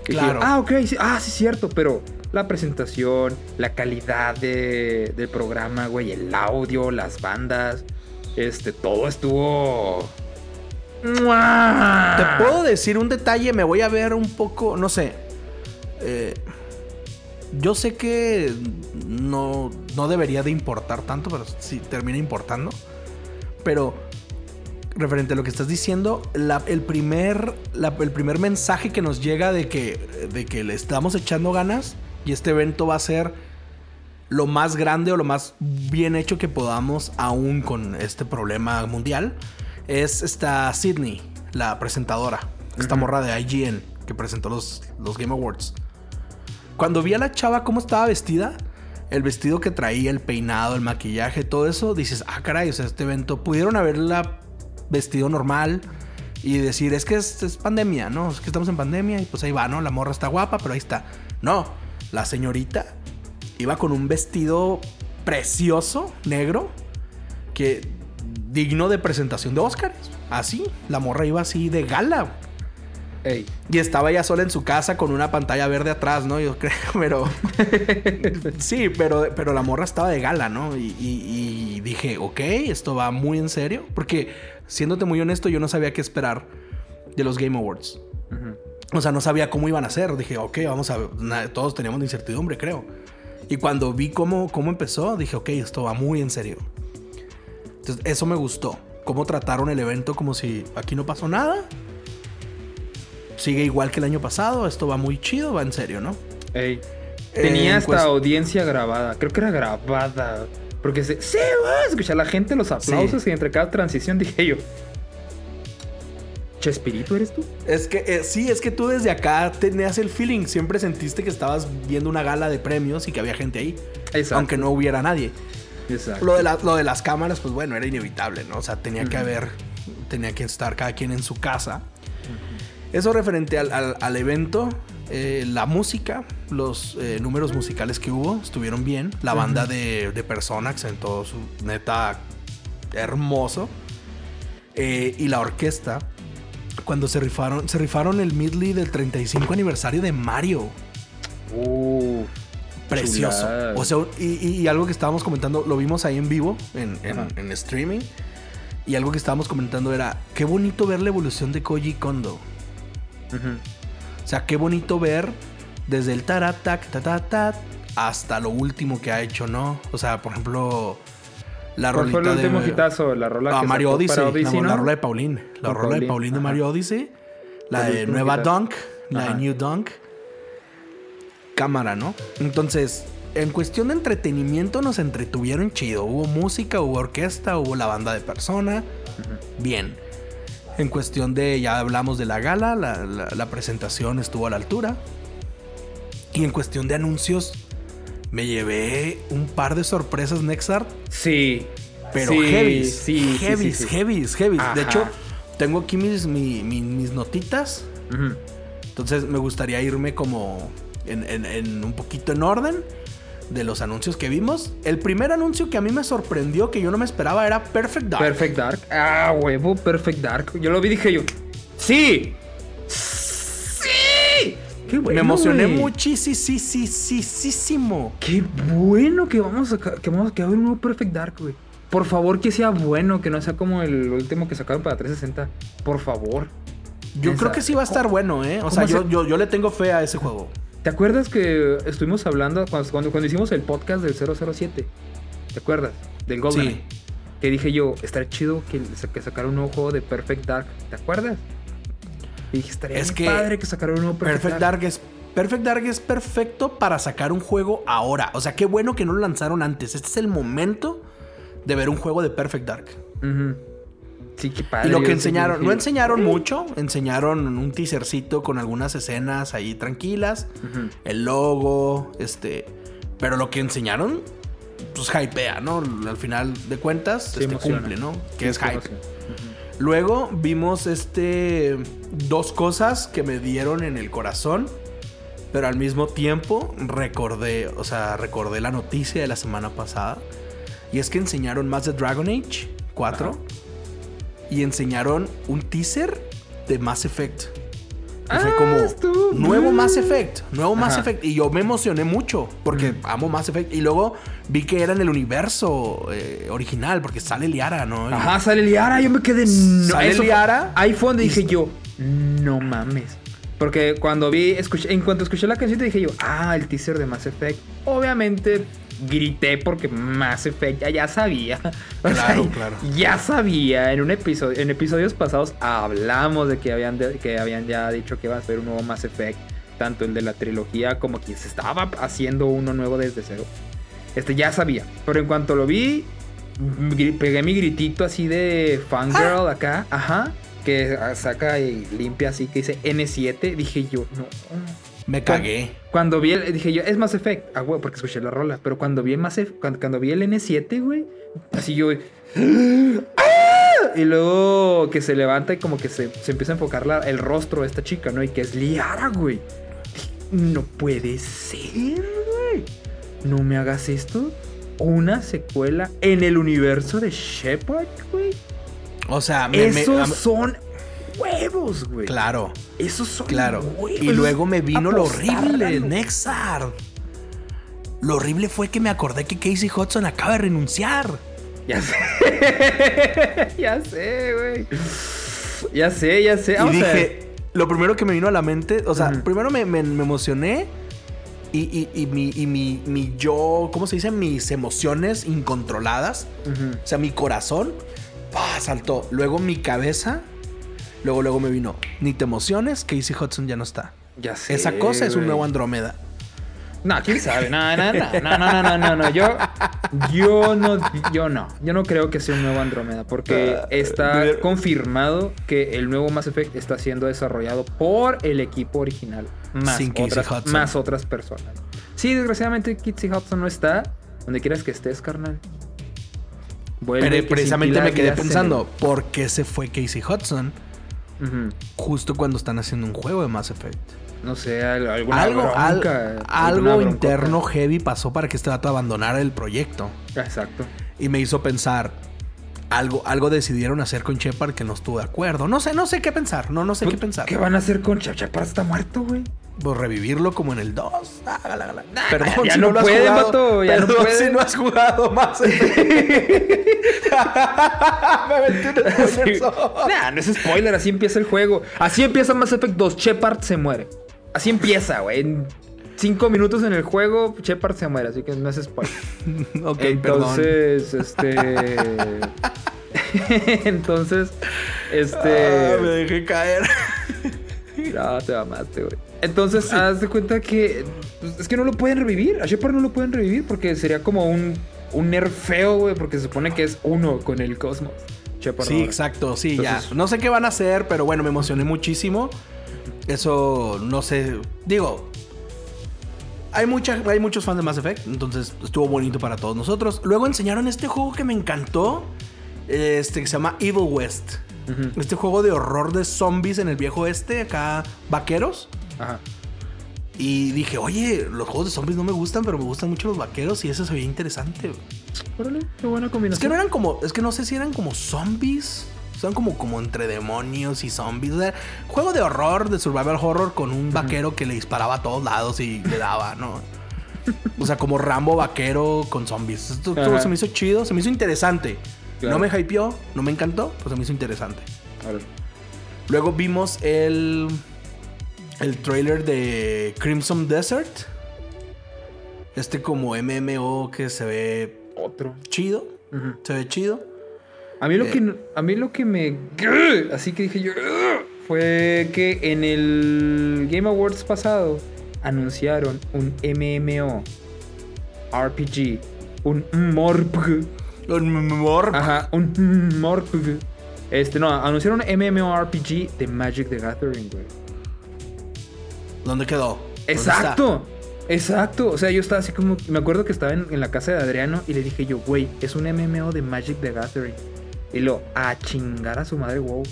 dije, Claro. ah, ok, sí, ah, sí es cierto, pero la presentación, la calidad de- del programa, güey, el audio, las bandas, este, todo estuvo... ¡Mua! Te puedo decir un detalle, me voy a ver un poco, no sé. eh, yo sé que no, no debería de importar tanto, pero sí termina importando. Pero referente a lo que estás diciendo, la- el, primer, la- el primer mensaje que nos llega de que, de que le estamos echando ganas y este evento va a ser lo más grande o lo más bien hecho que podamos aún con este problema mundial es esta Sydney, la presentadora, esta morra de IGN que presentó los, los Game Awards. Cuando vi a la chava cómo estaba vestida, el vestido que traía, el peinado, el maquillaje, todo eso, dices, ah, caray, o sea, este evento, pudieron haberla vestido normal y decir, es que es, es pandemia, ¿no? Es que estamos en pandemia y pues ahí va, ¿no? La morra está guapa, pero ahí está. No, la señorita iba con un vestido precioso, negro, que digno de presentación de Oscars. Así, la morra iba así de gala. Ey, Y estaba ya sola en su casa con una pantalla verde atrás, ¿no? Yo creo, pero... sí, pero, pero la morra estaba de gala, ¿no? Y, y- y dije, ok, esto va muy en serio. Porque, siéndote muy honesto, yo no sabía qué esperar de los Game Awards. O sea, no sabía cómo iban a ser. Dije, ok, vamos a ver. Todos teníamos incertidumbre, creo. Y cuando vi cómo, cómo empezó, dije, ok, esto va muy en serio. Entonces, eso me gustó. Cómo trataron el evento como si aquí no pasó nada. Sigue igual que el año pasado. Esto va muy chido, va en serio, ¿no? Ey. Eh, Tenía en hasta cuest- audiencia grabada. Creo que era grabada. Porque se, sí, güey, escuchar la gente, los aplausos y entre cada transición dije yo. ¿Chespirito eres tú? Es que eh, sí, es que tú desde acá tenías el feeling. Siempre sentiste que estabas viendo una gala de premios y que había gente ahí. Exacto. Aunque no hubiera nadie. Exacto. Lo de, la- lo de las cámaras, pues bueno, era inevitable, ¿no? O sea, tenía que haber, tenía que estar cada quien en su casa. Eso referente al, al- al evento, eh, la música, los eh, números musicales que hubo estuvieron bien. La banda de, de Personax en todo su neta hermoso. Eh, y la orquesta, cuando se rifaron, se rifaron el medley del 35 aniversario de Mario. Uh, Precioso. Chulada. O sea, y, y- algo que estábamos comentando, lo vimos ahí en vivo, en, en- streaming. Y algo que estábamos comentando era, qué bonito ver la evolución de Koji Kondo. ujú. O sea, qué bonito ver desde el taratac, tatatat, hasta lo último que ha hecho, ¿no? O sea, por ejemplo, la ¿Cuál fue el rolita último de... hitazo? La rola Ah, que Mario Odyssey, para la- Odyssey, la, ¿no? rola de Pauline. La rola de Pauline, de. Mario Odyssey. La de Nueva hitazo. Dunk. La Ajá. de New Dunk. Cámara, ¿no? Entonces, en cuestión de entretenimiento nos entretuvieron chido. Hubo música, hubo orquesta, hubo la banda de persona. Bien. En cuestión de, ya hablamos de la gala, la, la- la presentación estuvo a la altura. Y en cuestión de anuncios, me llevé un par de sorpresas, Nexar. Sí. Pero Sí, heavies. Sí, heavies, sí. heavies. De hecho, tengo aquí mis, mi- mi- mis notitas. Entonces me gustaría irme como en, en- en un poquito en orden de los anuncios que vimos. El primer anuncio que a mí me sorprendió, que yo no me esperaba, era Perfect Dark. Perfect Dark. Ah, huevo, Perfect Dark. Yo lo vi y dije yo. ¡Sí! ¡Sí! Qué bueno, me emocioné muchísimo. Qué bueno que vamos a que vamos a que va a haber un nuevo Perfect Dark, güey. Por favor, que sea bueno, que no sea como el último que sacaron para 360. Por favor. Yo Esa- creo que sí va a estar bueno, ¿eh? O ¿Cómo sea, yo, yo, yo le tengo fe a ese juego. ¿Te acuerdas que estuvimos hablando cuando, cuando, cuando hicimos el podcast del 007? ¿Te acuerdas? Del GoldenEye. Sí. Que dije yo, estaría chido que, que sacara un nuevo juego de Perfect Dark. ¿Te acuerdas? Y dije, estaría Es bien que padre que sacara un nuevo Perfect, Perfect Dark. Dark es Perfect Dark es perfecto para sacar un juego ahora. O sea, qué bueno que no lo lanzaron antes. Este es el momento de ver un juego de Perfect Dark. Ujú. Sí, qué padre. Y lo que enseñaron, no enseñaron mucho, enseñaron un teasercito con algunas escenas ahí tranquilas, el logo, este, pero lo que enseñaron, pues hypea, ¿no? Al final de cuentas, Sí, este cumple, ¿no? Que Sí, es hype. Luego vimos este dos cosas que me dieron en el corazón, pero al mismo tiempo recordé, o sea, recordé la noticia de la semana pasada y es que enseñaron más de Dragon Age 4 Ajá. Y enseñaron un teaser de Mass Effect. Ah, fue como nuevo. Mass Effect, nuevo Mass Ajá. Effect. Y yo me emocioné mucho porque Mm. amo Mass Effect. Y luego vi que era en el universo eh, original porque sale Liara, ¿no? Y- Ajá, sale Liara. Yo me quedé. No, Sale Liara. Ahí fue donde Y- dije yo, no mames. Porque cuando vi, escuché, en cuanto escuché la canción, dije yo, ah, el teaser de Mass Effect. Obviamente grité porque Mass Effect ya, ya sabía. O Claro, sea, claro. Ya sabía. En un episodio, en episodios pasados hablamos de que habían, de- que habían ya dicho que iba a ser un nuevo Mass Effect. Tanto el de la trilogía como que se estaba haciendo uno nuevo desde cero. Este ya sabía. Pero en cuanto lo vi, pegué mi gritito así de fangirl acá. Ajá. Que saca y limpia así que dice N7. Dije yo, no. Me cagué. Cuando vi el, dije yo, es Mass Effect. Ah, güey, porque escuché la rola. Pero cuando vi el Mass Effect, cuando, cuando vi el N7, güey, así yo. ¡Ah! Y luego que se levanta y como que se, se empieza a enfocar la- el rostro de esta chica, ¿no? Y que es Liara, güey. No puede ser, güey. No me hagas esto. Una secuela en el universo de Shepard, güey. O sea, me, me- Esos am- son huevos, güey. claro, Esos son claro. huevos. Y luego me vino lo horrible. Nexar. Lo horrible fue que me acordé que Casey Hudson acaba de renunciar. Ya sé. ya sé, güey. Ya sé, ya sé. Y Vamos a ver. dije, lo primero que me vino a la mente, o sea, primero me, me- me emocioné y, y- y mi, y mi, mi yo, ¿cómo se dice? Mis emociones incontroladas, o sea, mi corazón, saltó. Luego mi cabeza, luego, luego me vino, ni te emociones, Casey Hudson ya no está. Ya sé. Esa cosa es un nuevo Andrómeda. No, quién sabe. No, no, no, no, no, no, no, no. Yo, yo no, yo no. Yo no creo que sea un nuevo Andrómeda. Porque Ah, está confirmado que el nuevo Mass Effect está siendo desarrollado por el equipo original. Más, Sin Casey otras, Hudson. más otras personas. Sí, desgraciadamente Casey Hudson no está. Donde quieras que estés, carnal. Vuelve, Pero precisamente me quedé pensando, ¿por qué se fue Casey Hudson justo cuando están haciendo un juego de Mass Effect? No sé, alguna algo bronca, algo interno heavy pasó para que este dato abandonara el proyecto. Exacto. Y me hizo pensar, algo, algo decidieron hacer con Shepard que no estuvo de acuerdo. No sé, no sé qué pensar. No, no sé qué pensar. ¿Qué van a hacer con Chapchapar? Está muerto, güey. Pues revivirlo como en el 2. Ah, gala, gala. Perdón ya si no lo has puede, jugado. vato, ya no Perdón puede. si no has jugado más. me metí un spoiler. Nah, no es spoiler, así empieza el juego. Así empieza Mass Effect 2, Shepard se muere. Así empieza, güey. En cinco minutos en el juego, Shepard se muere, así que no es spoiler. ok, perdón. Entonces, este. Entonces, este. Ah, me dejé caer. No, te mamaste, güey. Entonces, haz de cuenta que. pues, es que no lo pueden revivir. A Shepard no lo pueden revivir porque sería como un, un nerfeo, güey. Porque se supone que es uno con el cosmos. Shepard. Sí, no. exacto, sí, Entonces- ya. No sé qué van a hacer, pero bueno, me emocioné muchísimo. Eso, no sé. Digo, hay, mucha, hay muchos fans de Mass Effect, entonces estuvo bonito para todos nosotros. Luego enseñaron este juego que me encantó, este que se llama Evil West. Este juego de horror de zombies en el viejo este, acá vaqueros. Ajá. Y dije, oye, los juegos de zombies no me gustan, pero me gustan mucho los vaqueros y eso se veía interesante. Órale, qué buena Es combinación. que no eran como, es que no sé si eran como zombies. Son como, como entre demonios y zombies. O sea, juego de horror, de survival horror con un vaquero que le disparaba a todos lados y le daba, ¿no? O sea, como Rambo vaquero con zombies. Esto, se me hizo chido, se me hizo interesante. Claro. No me hypeó, no me encantó, pues se me hizo interesante. Ahora, Luego vimos el. El trailer de Crimson Desert. Este como MMO que se ve Otro. chido. Se ve chido. A mí lo Eh. que a mí lo que me así que dije yo fue que en el Game Awards pasado anunciaron un MMO RPG, un MORPG, Un morp. ajá, un MORPG. Este no, anunciaron un MMORPG de Magic the Gathering, güey. ¿Dónde quedó? ¿Dónde Exacto. Exacto, o sea, yo estaba así como, me acuerdo que estaba en, en la casa de Adriano y le dije yo, güey, es un MMO de Magic the Gathering. Y lo, a chingar a su madre, wow.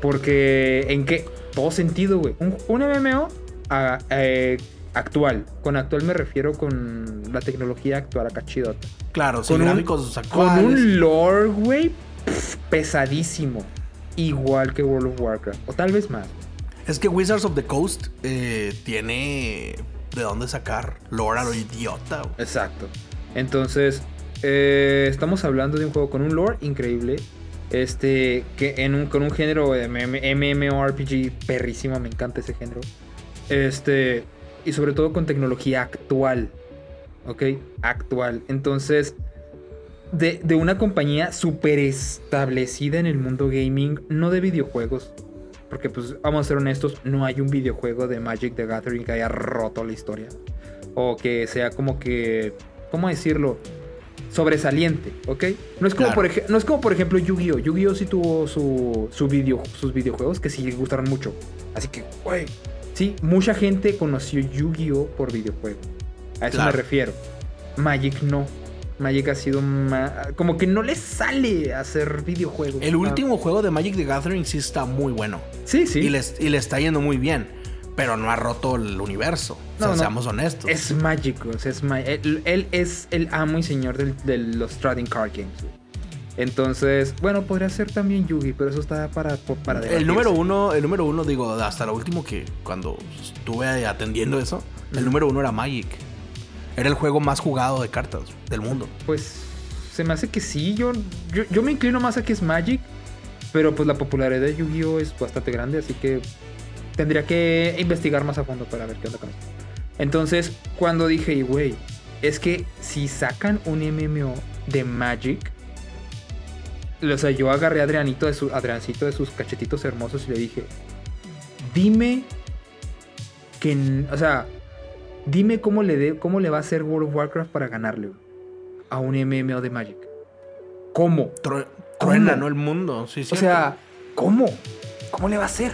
Porque, ¿en qué? Todo sentido, güey. Un, un MMO a- eh, actual. Con actual me refiero con la tecnología actual, acá chidota. Claro, sí, Con un- gráficos Con un lore, güey, pesadísimo. Igual que World of Warcraft. O tal vez más. Es que Wizards of the Coast eh, tiene de dónde sacar lore a lo idiota. Exacto. Entonces, eh, estamos hablando de un juego con un lore increíble. Este, que en un, con un género MM MMORPG perrísimo, me encanta ese género. Este, y sobre todo con tecnología actual. ¿Ok? Actual. Entonces, de, de una compañía súper establecida en el mundo gaming, no de videojuegos. Porque, pues, vamos a ser honestos, no hay un videojuego de Magic the Gathering que haya roto la historia. O que sea como que, ¿cómo decirlo? Sobresaliente, ¿ok? No es como, Claro. por, no es como por ejemplo Yu-Gi-Oh! Yu-Gi-Oh! sí tuvo su, su video, sus videojuegos que sí gustaron mucho. Así que, güey, sí, mucha gente conoció Yu-Gi-Oh! por videojuego. A eso Claro. me refiero. Magic no. Magic ha sido ma- como que no le sale hacer videojuegos. El Ah, último juego de Magic the Gathering sí está muy bueno. Sí, sí. Y, le, y le está yendo muy bien. Pero no ha roto el universo. O sea, No, no. seamos honestos. Es mágico, o sea, es él, él es el amo y señor del- de los trading card games. Entonces, bueno, podría ser también Yugi, pero eso está para, para El número uno, el número uno, digo, hasta lo último que cuando estuve atendiendo eso, el número uno era Magic. Era el juego más jugado de cartas del mundo. Pues se me hace que sí, yo, yo, yo me inclino más a que es Magic, pero pues la popularidad de Yu-Gi-Oh es bastante grande, así que tendría que investigar más a fondo para ver qué onda con eso. Entonces, cuando dije, "Y, güey, es que si sacan un MMO de Magic, o sea, yo agarré a Adrianito de su, Adriancito de sus cachetitos hermosos y le dije, dime que, o sea, dime cómo le, de, cómo le va a hacer World of Warcraft para ganarle a un MMO de Magic. ¿Cómo? Tru- ¿Cómo? Truena, ¿no? El mundo. Sí, O sea, ¿cómo? ¿Cómo le va a hacer?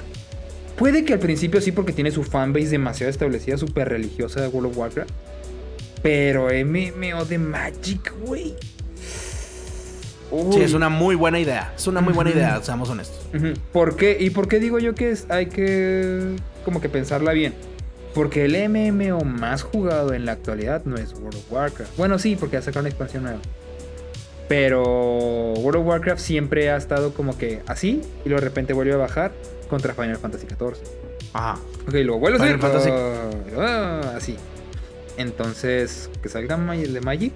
Puede que al principio sí, porque tiene su fanbase demasiado establecida, súper religiosa de World of Warcraft. Pero MMO de Magic, güey. Sí, es una muy buena idea. Es una muy buena idea, seamos honestos. ¿Por qué? ¿Y por qué digo yo que es- hay que como que pensarla bien? Porque el MMO más jugado en la actualidad no es World of Warcraft. Bueno, sí, porque ya sacaron una expansión nueva. Pero World of Warcraft siempre ha estado como que así y luego de repente vuelve a bajar contra Final Fantasy XIV. Ajá. Ok, luego vuelve a Final subir. Fantasy. ah, ah, así. Entonces, que salga el de Magic.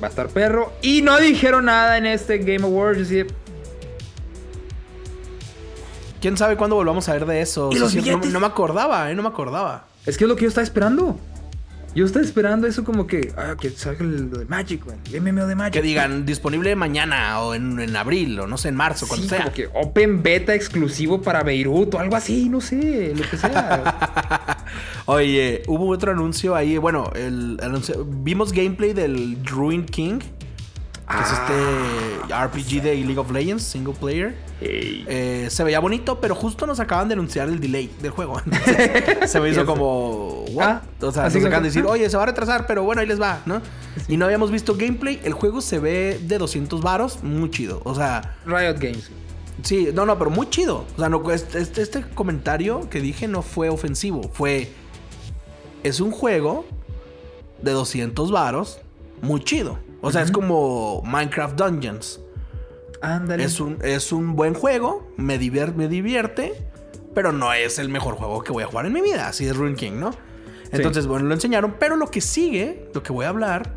Va a estar perro. Y no dijeron nada en este Game Awards. Yo ¿Quién sabe cuándo volvamos a ver de eso? ¿Y Sí, los sí, no, me acordaba, ¿eh? No me acordaba. Es que es lo que yo estaba esperando. Yo estaba esperando eso como que, ah, que salga el de Magic, güey. El MMO de Magic. Que digan disponible mañana o en, en abril o no sé, en marzo, cuando Sí, sea. como que Open Beta exclusivo para Beirut o algo así, no sé, lo que sea. Oye, hubo otro anuncio ahí. Bueno, el, anuncio- vimos gameplay del Druid King, que es este RPG de League of Legends, single player. Eh, se veía bonito, pero justo nos acaban de anunciar el delay del juego. Entonces, se me hizo como. ¿what? Ah, o sea, nos así acaban de decir, oye, se va a retrasar, pero bueno, ahí les va, ¿no? Y no habíamos visto gameplay. El juego se ve de 200 varos, muy chido. O sea, Riot Games. sí, no, no, pero muy chido. O sea, no, este, este- este comentario que dije no fue ofensivo. Fue. Es un juego de 200 varos, muy chido. O sea, es como Minecraft Dungeons. Ándale. Es un, es un buen juego, me, divier- me divierte, pero no es el mejor juego que voy a jugar en mi vida. Así es Rune King, ¿no? Entonces, bueno, lo enseñaron, pero lo que sigue, lo que voy a hablar,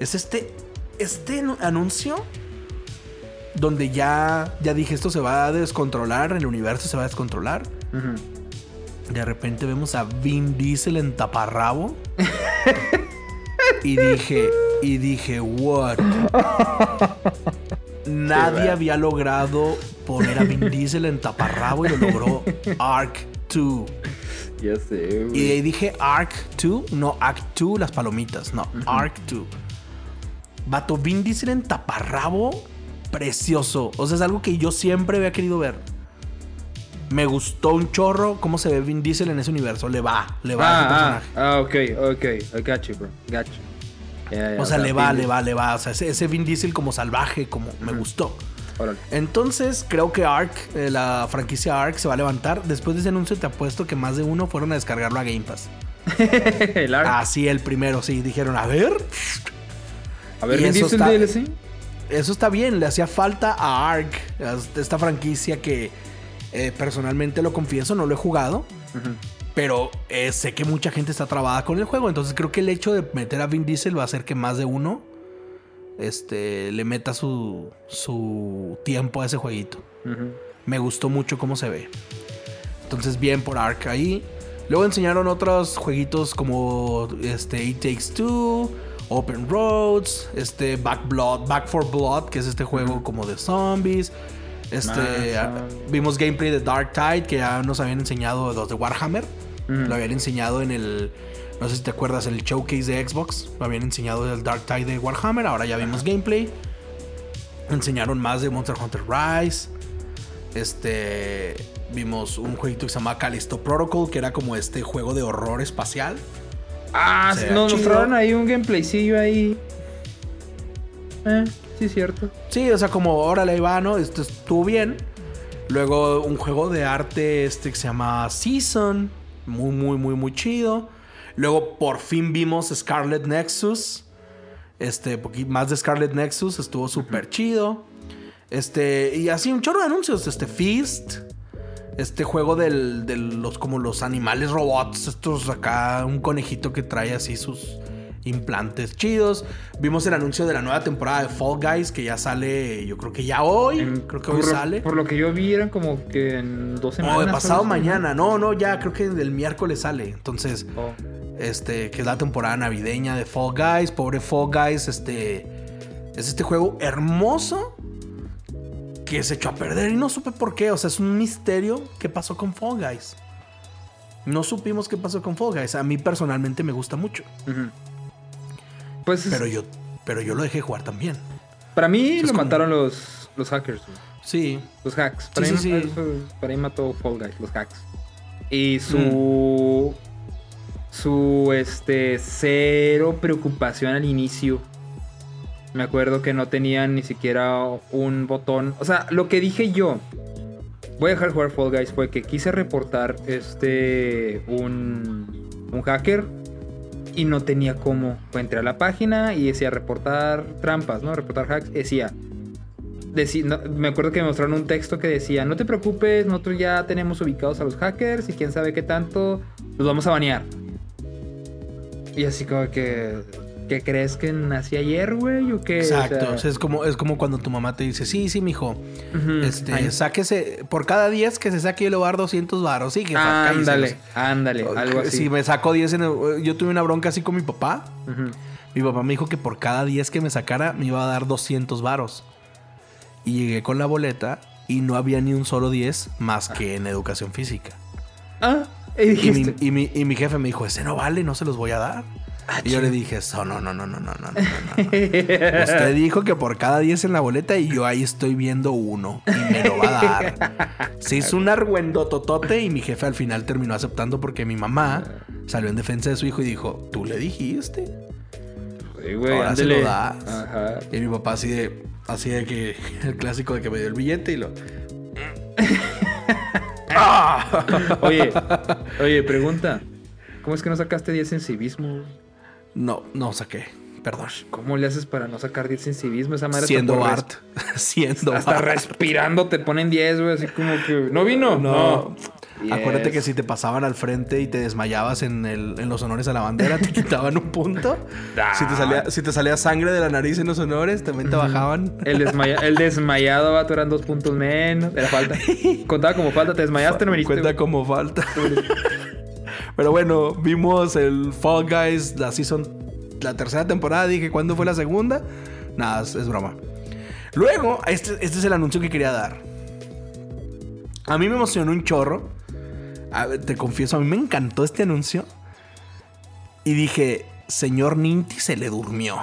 es este, este anu- anuncio donde ya, ya dije, esto se va a descontrolar, el universo se va a descontrolar. De repente vemos a Vin Diesel en taparrabo. y dije, y dije, what? Nadie había logrado poner a Vin Diesel en taparrabo y lo logró Arc 2. Ya sé, Y de ahí dije Arc 2, no Act 2, las palomitas, no, Arc 2. Vato, Vin Diesel en taparrabo, precioso. O sea, es algo que yo siempre había querido ver. Me gustó un chorro cómo se ve Vin Diesel en ese universo. Le va, le va a ese Ah, personaje. ah, ah, ok, ok. I got you, bro. Got you. O sea, le va, le va, le va. O sea, ese, ese Vin Diesel como salvaje, como me gustó. Órale. Entonces, creo que Ark, eh, la franquicia Ark, se va a levantar. Después de ese anuncio, te apuesto que más de uno fueron a descargarlo a Game Pass. el Ark. Así el primero, sí. Dijeron, a ver, a ver, Vin Diesel está- DLC. eso está bien. Le hacía falta a Ark, a esta franquicia que eh, personalmente lo confieso, no lo he jugado. Pero eh, sé que mucha gente está trabada con el juego. Entonces creo que el hecho de meter a Vin Diesel va a hacer que más de uno este, le meta su, su tiempo a ese jueguito. Me gustó mucho cómo se ve. Entonces, bien por Ark ahí. Luego enseñaron otros jueguitos como este It Takes Two, Open Roads, este Back Blood, Back for Blood, que es este juego como de zombies. Este, Ah, vimos gameplay de Dark Tide que ya nos habían enseñado los de Warhammer. Lo habían enseñado en el no sé si te acuerdas en el showcase de Xbox, lo habían enseñado el Dark Tide de Warhammer, ahora ya vimos gameplay. Enseñaron más de Monster Hunter Rise. Este. Vimos un jueguito que se llama Callisto Protocol, que era como este juego de horror espacial. Ah, nos mostraron ahí un gameplaycillo ahí. Eh, sí, cierto. Sí, o sea, como órale, ahí va, ¿no? Esto estuvo bien. Luego un juego de arte este que se llama Season. Muy, muy, muy, muy chido. Luego por fin vimos Scarlet Nexus. Este, más de Scarlet Nexus. Estuvo súper chido. Este, y así un chorro de anuncios. Este, Feast. Este juego del, de los, como los animales robots. Estos acá, un conejito que trae así sus implantes chidos. Vimos el anuncio de la nueva temporada de Fall Guys que ya sale, yo creo que ya hoy. creo que hoy lo- sale. Por lo que yo vi, eran como que en dos No, semanas. de pasado ¿no? mañana. No, no, ya creo que el miércoles sale. Entonces, Oh. este, que es la temporada navideña de Fall Guys. Pobre Fall Guys, este. Es este juego hermoso que se echó a perder y no supe por qué. O sea, es un misterio qué pasó con Fall Guys. No supimos qué pasó con Fall Guys. A mí personalmente me gusta mucho. Ujú. Pues Pero yo, pero yo lo dejé jugar también. para mí lo como- mataron los, los hackers, güey. Sí. los hacks. Para, Sí, mí, sí, sí. eso- para mí mató Fall Guys, los hacks. Y su. Su este. Cero preocupación al inicio. Me acuerdo que no tenían ni siquiera un botón. O sea, lo que dije yo. Voy a dejar jugar Fall Guys fue que quise reportar este. Un. Un hacker. Y no tenía cómo. Entré a la página y decía reportar trampas, ¿no? Reportar hacks. Decía. Deci- no, me acuerdo que me mostraron un texto que decía, no te preocupes, nosotros ya tenemos ubicados a los hackers y quién sabe qué tanto, los vamos a banear. Y así como que, ¿qué crees que nací ayer, güey? ¿O sea, Exacto. O sea, es, como, es como cuando tu mamá te dice, sí, sí, mijo. ujú, Este, ay, sáquese, por cada 10 que se saque, yo le voy a dar 200 varos. Sí, jefa, cállese, ándale, ándale, algo así. Si me sacó 10 en el- Yo tuve una bronca así con mi papá. Mi papá me dijo que por cada 10 que me sacara me iba a dar 200 varos. Y llegué con la boleta y no había ni un solo 10 más que en educación física. Ah, y Y dijiste, mi, y, mi, y mi jefe me dijo, ese no vale, no se los voy a dar. Ah, y yo le dije, "So, no, no, no, no, no, no, no, no. Usted dijo que por cada 10 en la boleta y yo ahí estoy viendo uno y me lo va a dar. Se hizo un argüendototote y mi jefe al final terminó aceptando porque mi mamá salió en defensa de su hijo y dijo, tú le dijiste. Sí, güey, ahora se lo das. Ajá. Y mi papá así de, así de que, el clásico de que me dio el billete y lo... Oye, oye, pregunta. ¿Cómo es que no sacaste 10 en civismo? güey? No, no saqué. Perdón. ¿Cómo le haces para no sacar 10 en civismo? Esa madre Siendo Bart. Siendo Hasta respirando te ponen 10, güey. Así como que. ¿No vino? No. Yes. Acuérdate que si te pasaban al frente y te desmayabas en, el- en los honores a la bandera, te quitaban un punto. Si, te salía, si te salía sangre de la nariz en los honores, también te bajaban. El, desmaya- el desmayado, vato, eran dos puntos menos. Era falta. Contaba como falta, te desmayaste, no viniste. Cuenta como falta. Pero bueno, vimos el Fall Guys, la season, la tercera temporada. Dije, ¿cuándo fue la segunda? Nada, es, broma. Luego, este, este es el anuncio que quería dar. A mí me emocionó un chorro. Te confieso, a mí me encantó este anuncio. Y dije, señor Ninty se le durmió.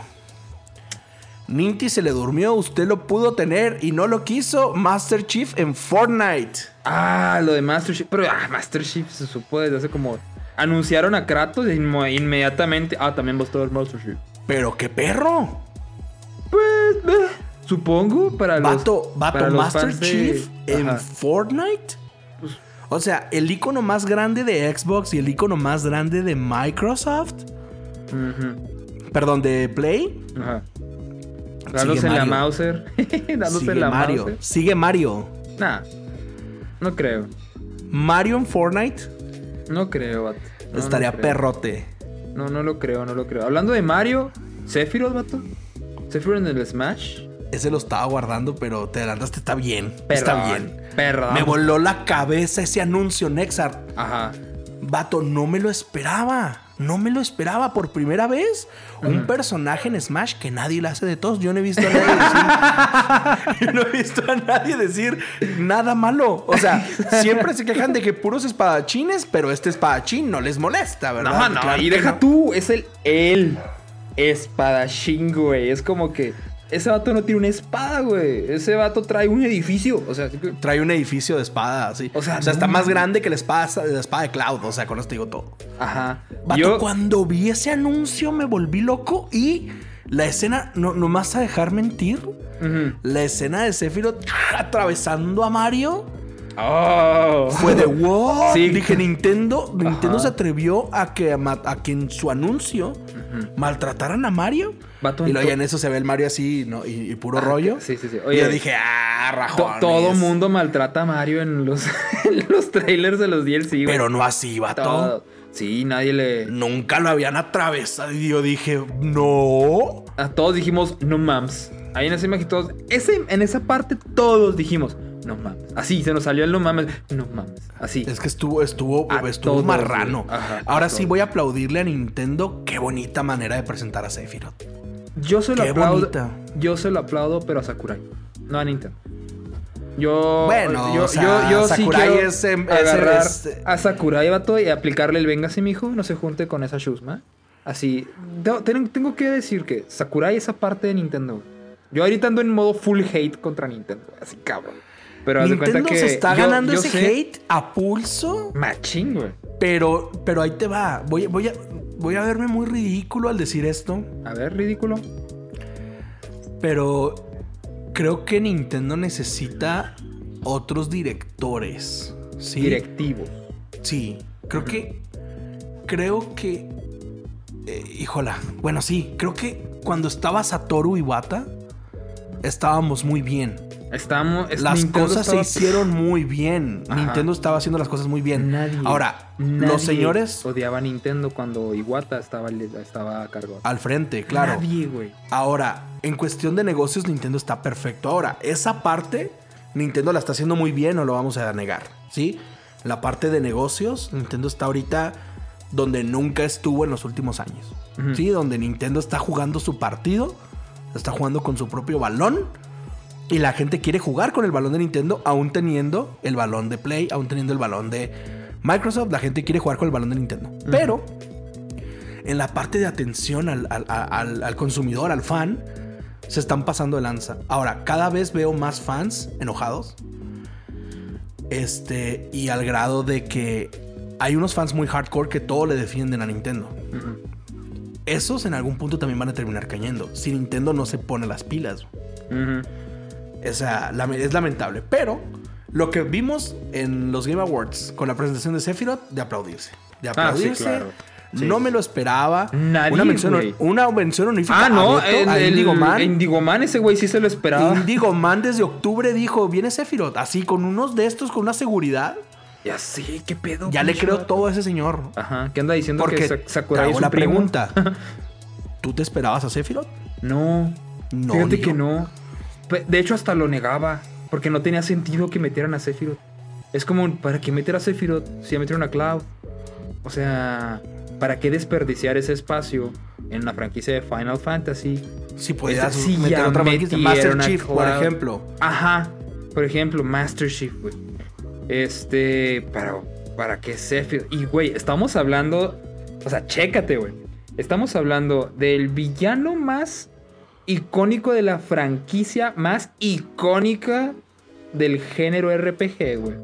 Ninty se le durmió, usted lo pudo tener y no lo quiso Master Chief en Fortnite. Ah, lo de Master Chief. Pero ah, Master Chief se supo desde hace como. Anunciaron a Kratos inmediatamente. Ah, también va a estar Master Chief. Pero qué perro. Pues, eh, supongo, para los. Vato, vato, para los Master de- Chief en Ajá. Fortnite. Pues- O sea, el icono más grande de Xbox y el icono más grande de Microsoft. Perdón, de Play. Ajá. Dándose en la. Mauser. Dándose la Mario. Mauser. Sigue Mario. Nah. No creo. Mario en Fortnite No creo, vato. No, estaría no creo. perrote. No, no lo creo, no lo creo. Hablando de Mario, Sephiroth, vato. Sephiroth en el Smash. Ese lo estaba guardando, pero te adelantaste. Está bien. Está bien. Perdón. Me voló la cabeza ese anuncio, Nexar. Ajá. Vato, no me lo esperaba. No me lo esperaba por primera vez. Un personaje en Smash que nadie le hace de todos. Yo no he visto a nadie decir. No he visto a nadie decir nada malo. O sea, siempre se quejan de que puros espadachines, pero este espadachín no les molesta, ¿verdad? No, no, Claro y deja no. tú, es el el espadachín, güey. Es como que ese vato no tiene una espada, güey. Ese vato trae un edificio. O sea, Trae un edificio de espada, así. O sea, está no más grande que la espada, la espada de Cloud. O sea, con esto digo todo. ajá. Vato, Yo, cuando vi ese anuncio me volví loco y la escena, no, no más a dejar mentir, la escena de Sephiroth atravesando a Mario Oh. fue de wow. Sí. Dije, Nintendo, Nintendo Ajá. se atrevió a que, a, a que en su anuncio maltrataran a Mario. Vato, y luego ya en eso se ve el Mario así, ¿no? Y, y puro Ah, rollo. sí, sí, sí. y yo dije, ah, rajones. todo mundo maltrata a Mario en los, en los trailers de los DLC. Pero no así, vato. Todo. Sí, nadie le. Nunca lo habían atravesado. Y yo dije, no. A todos dijimos, no mams. Ahí en esa imagen todos. Ese, en esa parte todos dijimos, no mames. Así se nos salió el no mames. No mames. Así. Es que estuvo, estuvo, A estuvo todos, marrano. Ajá, Ahora sí todos. voy a aplaudirle a Nintendo. Qué bonita manera de presentar a Sephiroth. Yo se lo Qué aplaudo. bonita. Yo se lo aplaudo, pero a Sakurai. No a Nintendo. Yo. Bueno, yo, o sea, yo, yo sí Sakurai quiero es, em, es- agarrar es- a Sakurai, vato, y aplicarle el véngase, mijo. No se junte con esa Shuzma. Así. Tengo, ten- tengo que decir que Sakurai es esa parte de Nintendo. Yo ahorita ando en modo full hate contra Nintendo. Así cabrón. Pero haz de Nintendo cuenta que. se está yo- ganando yo ese sé- hate a pulso. Machín, güey. Pero, pero ahí te va. Voy, voy, a, voy a verme muy ridículo al decir esto. A ver, ridículo. Pero creo que Nintendo necesita otros directores. ¿sí? Directivo. Sí, creo que. Creo que. eh, híjola. Bueno, sí, creo que cuando estaba Satoru Iwata, estábamos muy bien. Es- Las Nintendo cosas se hicieron muy bien. Ajá. Nintendo estaba haciendo las cosas muy bien. Nadie. Ahora, nadie los señores Odiaba a Nintendo cuando Iwata estaba, estaba a cargo. al frente, claro. Nadie, güey. Ahora, en cuestión de negocios, Nintendo está perfecto. Ahora, esa parte, Nintendo la está haciendo muy bien, no lo vamos a negar, ¿sí? La parte de negocios, Nintendo está ahorita donde nunca estuvo en los últimos años. ¿sí? Donde Nintendo está jugando su partido, está jugando con su propio balón. Y la gente quiere jugar con el balón de Nintendo, aún teniendo el balón de Play, aún teniendo el balón de Microsoft. La gente quiere jugar con el balón de Nintendo. Pero en la parte de atención al, al- al- al consumidor, al fan, se están pasando de lanza. Ahora, cada vez veo más fans enojados. Este, y al grado de que hay unos fans muy hardcore que todo le defienden a Nintendo. Esos en algún punto también van a terminar cayendo. Si Nintendo no se pone las pilas. Ujú. O sea, es lamentable. Pero lo que vimos en los Game Awards con la presentación de Sephiroth, de aplaudirse. De Ah, sí, aplaudirse. claro. Sí. No me lo esperaba. Nadie, una mención, una mención Ah, no, a Beto, el, a el- Indigo Man. Indigo Man, ese güey sí se lo esperaba. Indigo Man desde octubre dijo, viene Sephiroth, así con unos de estos, con una seguridad. Ya sé, qué pedo. Ya le creo todo a ese señor. Ajá, ¿qué anda diciendo Porque que Sakurai es la primo? pregunta. ¿Tú te esperabas a Sephiroth? No, No, fíjate que no. De hecho, hasta lo negaba. Porque no tenía sentido que metieran a Sephiroth. Es como, ¿para qué meter a Sephiroth si ya metieron a Cloud? O sea, ¿para qué desperdiciar ese espacio en la franquicia de Final Fantasy? Si podías Sí, meter ya otra franquicia. Master Chief, por ejemplo. Ajá. Por ejemplo, Master Chief, güey. Este, para, ¿para qué Sephiroth? Y, güey, estamos hablando, o sea, chécate, güey. Estamos hablando del villano más icónico de la franquicia más icónica del género RPG, güey.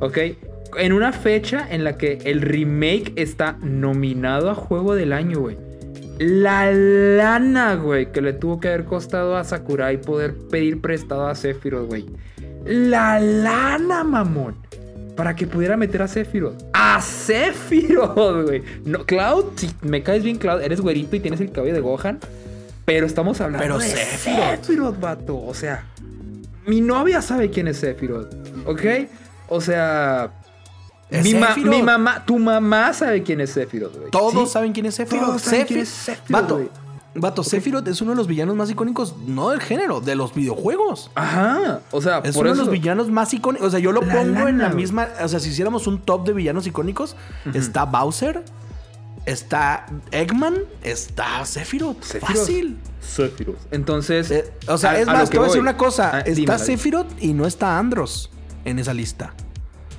¿Ok? En una fecha en la que el remake está nominado a Juego del Año, güey. La lana, güey, que le tuvo que haber costado a Sakurai poder pedir prestado a Sephiroth, güey. La lana, mamón. Para que pudiera meter a Sephiroth. ¡A Sephiroth, güey! No, Cloud, si me caes bien, Cloud, eres güerito y tienes el cabello de Gohan. Pero estamos hablando Pero de Sephiroth. Sephiroth, vato. O sea, mi novia sabe quién es Sephiroth, ¿ok? O sea, mi, ma- Sephiroth. mi mamá, tu mamá sabe quién es Sephiroth, güey. Todos ¿Sí? saben quién es Sephiroth. Todos saben quién Sephi- es Sephiroth, Vato, vato, Sephiroth es uno de los villanos más icónicos, no del género, de los videojuegos. Ajá, o sea, Es por uno eso. de los villanos más icónicos. O sea, yo lo La pongo en la misma. O sea, si hiciéramos un top de villanos icónicos, está Bowser, está Eggman, está Sephiroth. Sephiroth. Fácil. Sephiroth. Entonces, Eh, o sea, a- es a más, te voy a decir una cosa. Ah, está. Sephiroth y no está Andros en esa lista.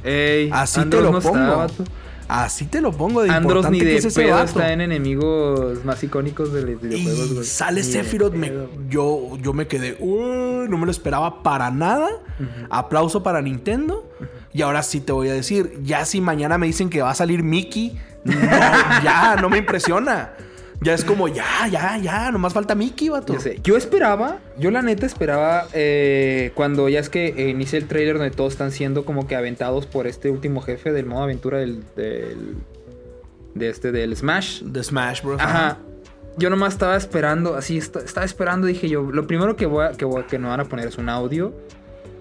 Ey, Así Andros te lo no está, pongo. vato. Así te lo pongo de Andros ni de es ese pedo está en enemigos más icónicos de los videojuegos, Y güey. sale Sephiroth, me- yo, yo me quedé, no me lo esperaba para nada. Aplauso para Nintendo. Y ahora sí te voy a decir, ya si mañana me dicen que va a salir Mickey, no, ya, no me impresiona. Ya es como, ya, ya, ya, nomás falta Mickey, vato. Yo esperaba, yo la neta esperaba eh, cuando ya es que eh, inicia el trailer donde todos están siendo como que aventados por este último jefe del modo aventura del, del de este del Smash. De Smash Bros. Ajá. Yo nomás estaba esperando, así est- estaba esperando, dije yo, lo primero que voy a, que, voy a- que van a poner es un audio.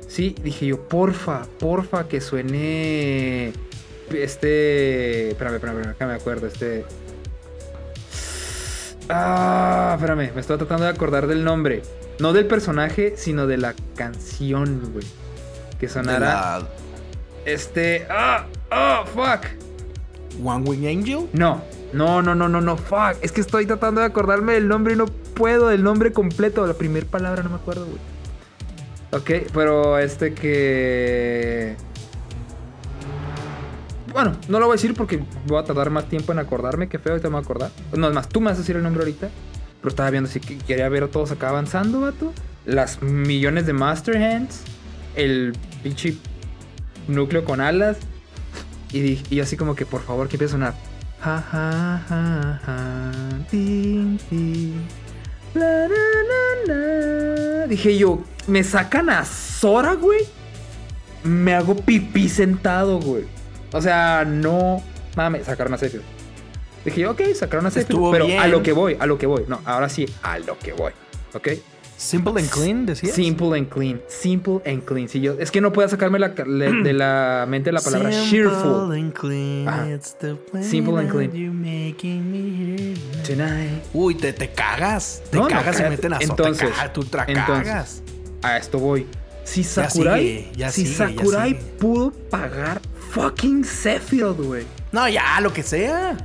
Sí, dije yo, porfa, porfa, que suene este, espérame, espérame, espérame, que me acuerdo, este Ah, espérame, me estoy tratando de acordar del nombre. No del personaje, sino de la canción, güey. Que sonara la este, ah, ah, fuck. One Wing Angel. No, no, no, no, no, no, fuck. Es que estoy tratando de acordarme del nombre y no puedo, del nombre completo. La primera palabra no me acuerdo, güey. Ok, pero este que. Bueno, no lo voy a decir porque voy a tardar más tiempo en acordarme. Qué feo, ahorita me voy a acordar. No, es más, tú me vas a decir el nombre ahorita. Pero estaba viendo si que- quería ver a todos acá avanzando, vato. Las millones de Master Hands. El pinche núcleo con alas. Y, di- y así como que, por favor, que empiece a sonar. Dije yo, ¿me sacan a Sora, güey? Me hago pipí sentado, güey. O sea, no mames, sacaron a Sephiroth. Dije yo, ok, sacaron a Sephiroth. Estuvo Pero bien. a lo que voy, a lo que voy. No, ahora sí, a lo que voy. ¿Ok? Simple and Clean, decías. Simple and clean. Simple and clean. Si yo, es que no puedo sacarme la, le- de la mente la palabra cheerful. and clean. Ajá. it's the Simple and clean. you're making me hear. Tonight. Uy, te, te cagas. Te No, no, cagas y cállate. meten a Entonces, te cagas, tú te entonces, cagas. A esto voy. Si Sakurai, sigue, ya si sigue, ya Sakurai sigue. pudo pagar fucking Sephiroth, güey. No, ya, lo que sea.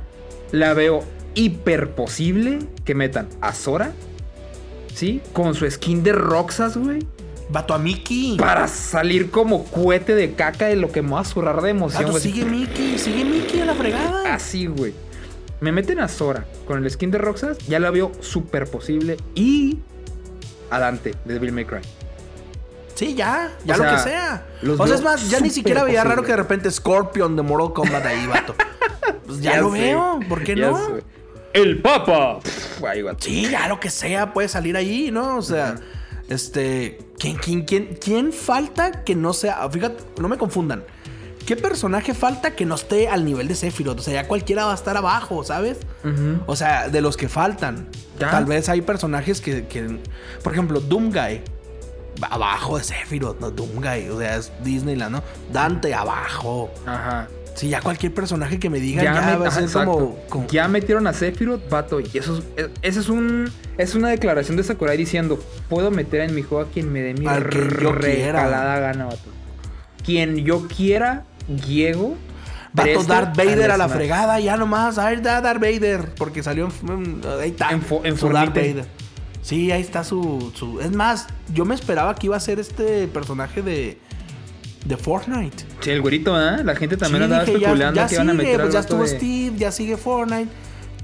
La veo hiper posible que metan a Sora, ¿sí? Con su skin de Roxas, güey. Vato a Mickey. Para salir como cohete de caca de lo que me va a zurrar de emoción, güey. sigue Mickey, sigue Mickey a la fregada. Así, güey. Me meten a Sora con el skin de Roxas, ya la veo súper posible. Y a Dante de Devil May Cry. Sí, ya, ya O lo sea, que sea. O sea, es más, ya ni siquiera veía raro que de repente Scorpion de Mortal Kombat ahí, vato. Pues ya, lo sé. veo, ¿por qué Ya no? sé. El Papa. Pff, ahí va. Sí, ya lo que sea puede salir ahí, ¿no? O sea, este. ¿quién, quién, quién, ¿Quién falta que no sea.? Fíjate, no me confundan. ¿qué personaje falta que no esté al nivel de Sephiroth? O sea, ya cualquiera va a estar abajo, ¿sabes? O sea, de los que faltan. Ya. Tal vez hay personajes que, que- por ejemplo, Doomguy. Abajo de Sephiroth, no Doomguy. O sea, es Disneyland, ¿no? Dante abajo. Ajá. Sí, ya cualquier personaje que me diga Ya, ya, me- va a ser como, como- Ya metieron a Sephiroth, vato. Y eso es, e- ese es un. Es una declaración de Sakurai diciendo: Puedo meter en mi juego a quien me dé mi recalada gana, vato. Quien yo quiera, llego. Vato Darth Vader a la fregada, ya nomás. Ahí está Darth Vader. Porque salió en. Ahí está. En Darth. Vader. Sí, ahí está su, su. Es más, yo me esperaba que iba a ser este personaje de. De Fortnite. Sí, el güerito, ¿eh? La gente también Sí, andaba ya- especulando ya, que iban a sigue, meter pues ya estuvo de- Steve, ya sigue Fortnite.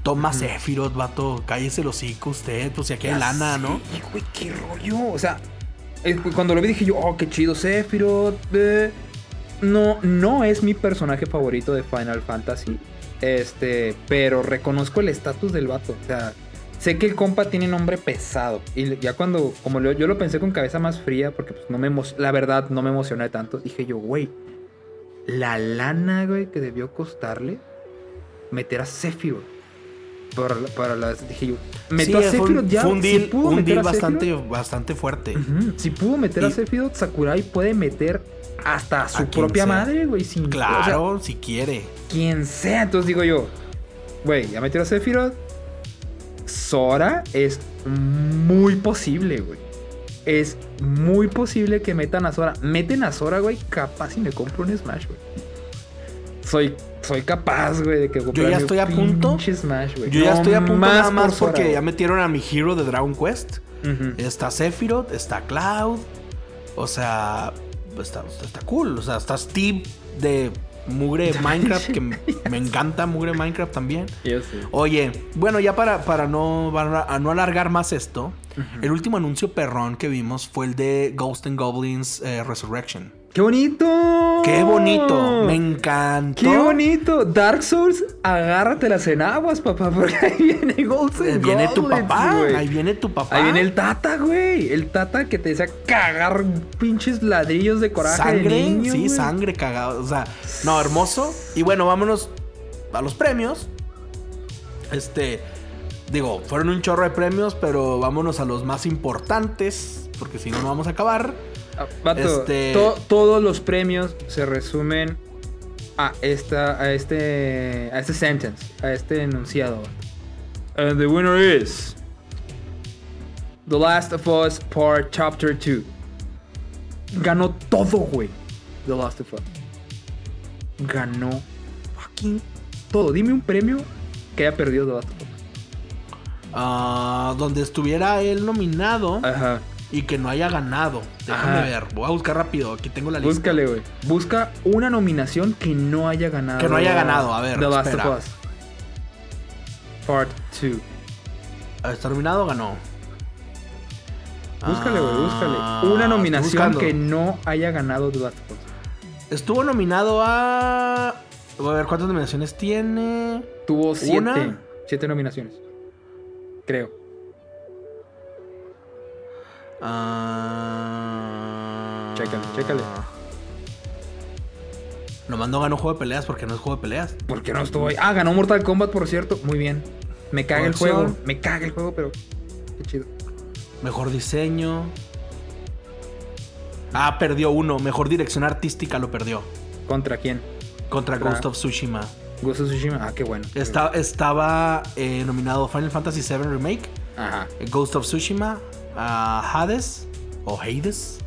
Toma Sephiroth, vato. Cállese el hocico usted, pues si aquí hay lana, ¿no? sé, güey, qué rollo. O sea, cuando lo vi dije yo, oh, qué chido, Sephiroth. eh. No, no es mi personaje favorito de Final Fantasy. Este, pero reconozco el estatus del vato. O sea, sé que el compa tiene nombre pesado. Y ya cuando, como lo- yo lo pensé con cabeza más fría, porque pues, no me la verdad no me emocioné tanto, dije yo, güey, la lana, güey, que debió costarle meter a Sephiroth. Para, para las, dije yo, meto Sí, a Sephiroth ya. fue un pudo un deal bastante, bastante fuerte. Si pudo meter a Sephiroth, Sakurai puede meter hasta a su propia sea. madre, güey. Sin, Claro, o sea, si quiere. quien sea. Entonces digo yo, güey, ya metió a Sephiroth. Sora es muy posible, güey. Es muy posible que metan a Sora. Meten a Sora, güey. Capaz y me compro un Smash, güey. Soy, soy capaz, güey, de que comprarme ya estoy a punto. pinche Smash, güey. Yo ya estoy a punto nada por más porque ya metieron a mi hero de Dragon Quest. Está Sephiroth, está Cloud. O sea, está, está cool. O sea, está Steve de Mugre Minecraft, que me encanta Mugre Minecraft también. Yo. Oye, bueno, ya para, para no, para no alargar más esto, el último anuncio perrón que vimos fue el de Ghost and Goblins eh, Resurrection. ¡Qué bonito! ¡Qué bonito! Me encantó. ¡Qué bonito! Dark Souls, agárrate las enaguas, papá, porque ahí viene Ghosts Ahí viene tu papá, ahí viene tu papá. Ahí viene el Tata, güey. El Tata que te decía cagar pinches ladrillos de coraje sangre, de niño, sí, sangre cagado, o sea, no, hermoso. Y bueno, vámonos a los premios. Este, digo, fueron un chorro de premios, pero vámonos a los más importantes, porque si no, no vamos a acabar. Vato, Este- to- todos los premios se resumen a esta, a este, a este sentence, a este enunciado. And the winner is The Last of Us Part Chapter 2. Ganó todo, güey. The Last of Us. Ganó fucking todo. Dime un premio que haya perdido The Last of Us. Ah, donde estuviera él nominado Ajá. Y que no haya ganado. Déjame Ajá. ver, voy a buscar rápido, aquí tengo la lista. Búscale, güey. Busca una nominación que no haya ganado. Que no haya ganado, a ver, The Last espera. of Us. Part 2. ¿Está nominado o ganó? Búscale, güey, búscale. Ah, Una nominación que no haya ganado The Last of Us. Estuvo nominado a... Voy a ver cuántas nominaciones tiene. Tuvo siete. Una. Siete nominaciones. Creo. Ah... Chécale, chécale. Nomás no ganó juego de peleas porque no es juego de peleas. ¿Por qué no estuvo ahí? Ah, ganó Mortal Kombat, por cierto. Muy bien. Me caga el juego. Me caga el juego, pero. Qué chido. Mejor diseño. Ah, perdió uno. Mejor dirección artística lo perdió. ¿Contra quién? Contra Contra- Ghost of Tsushima. Ghost of Tsushima. Ah, qué bueno. Está- estaba eh, nominado Final Fantasy VII Remake, Ajá. Ghost of Tsushima, ah, Hades o Hades,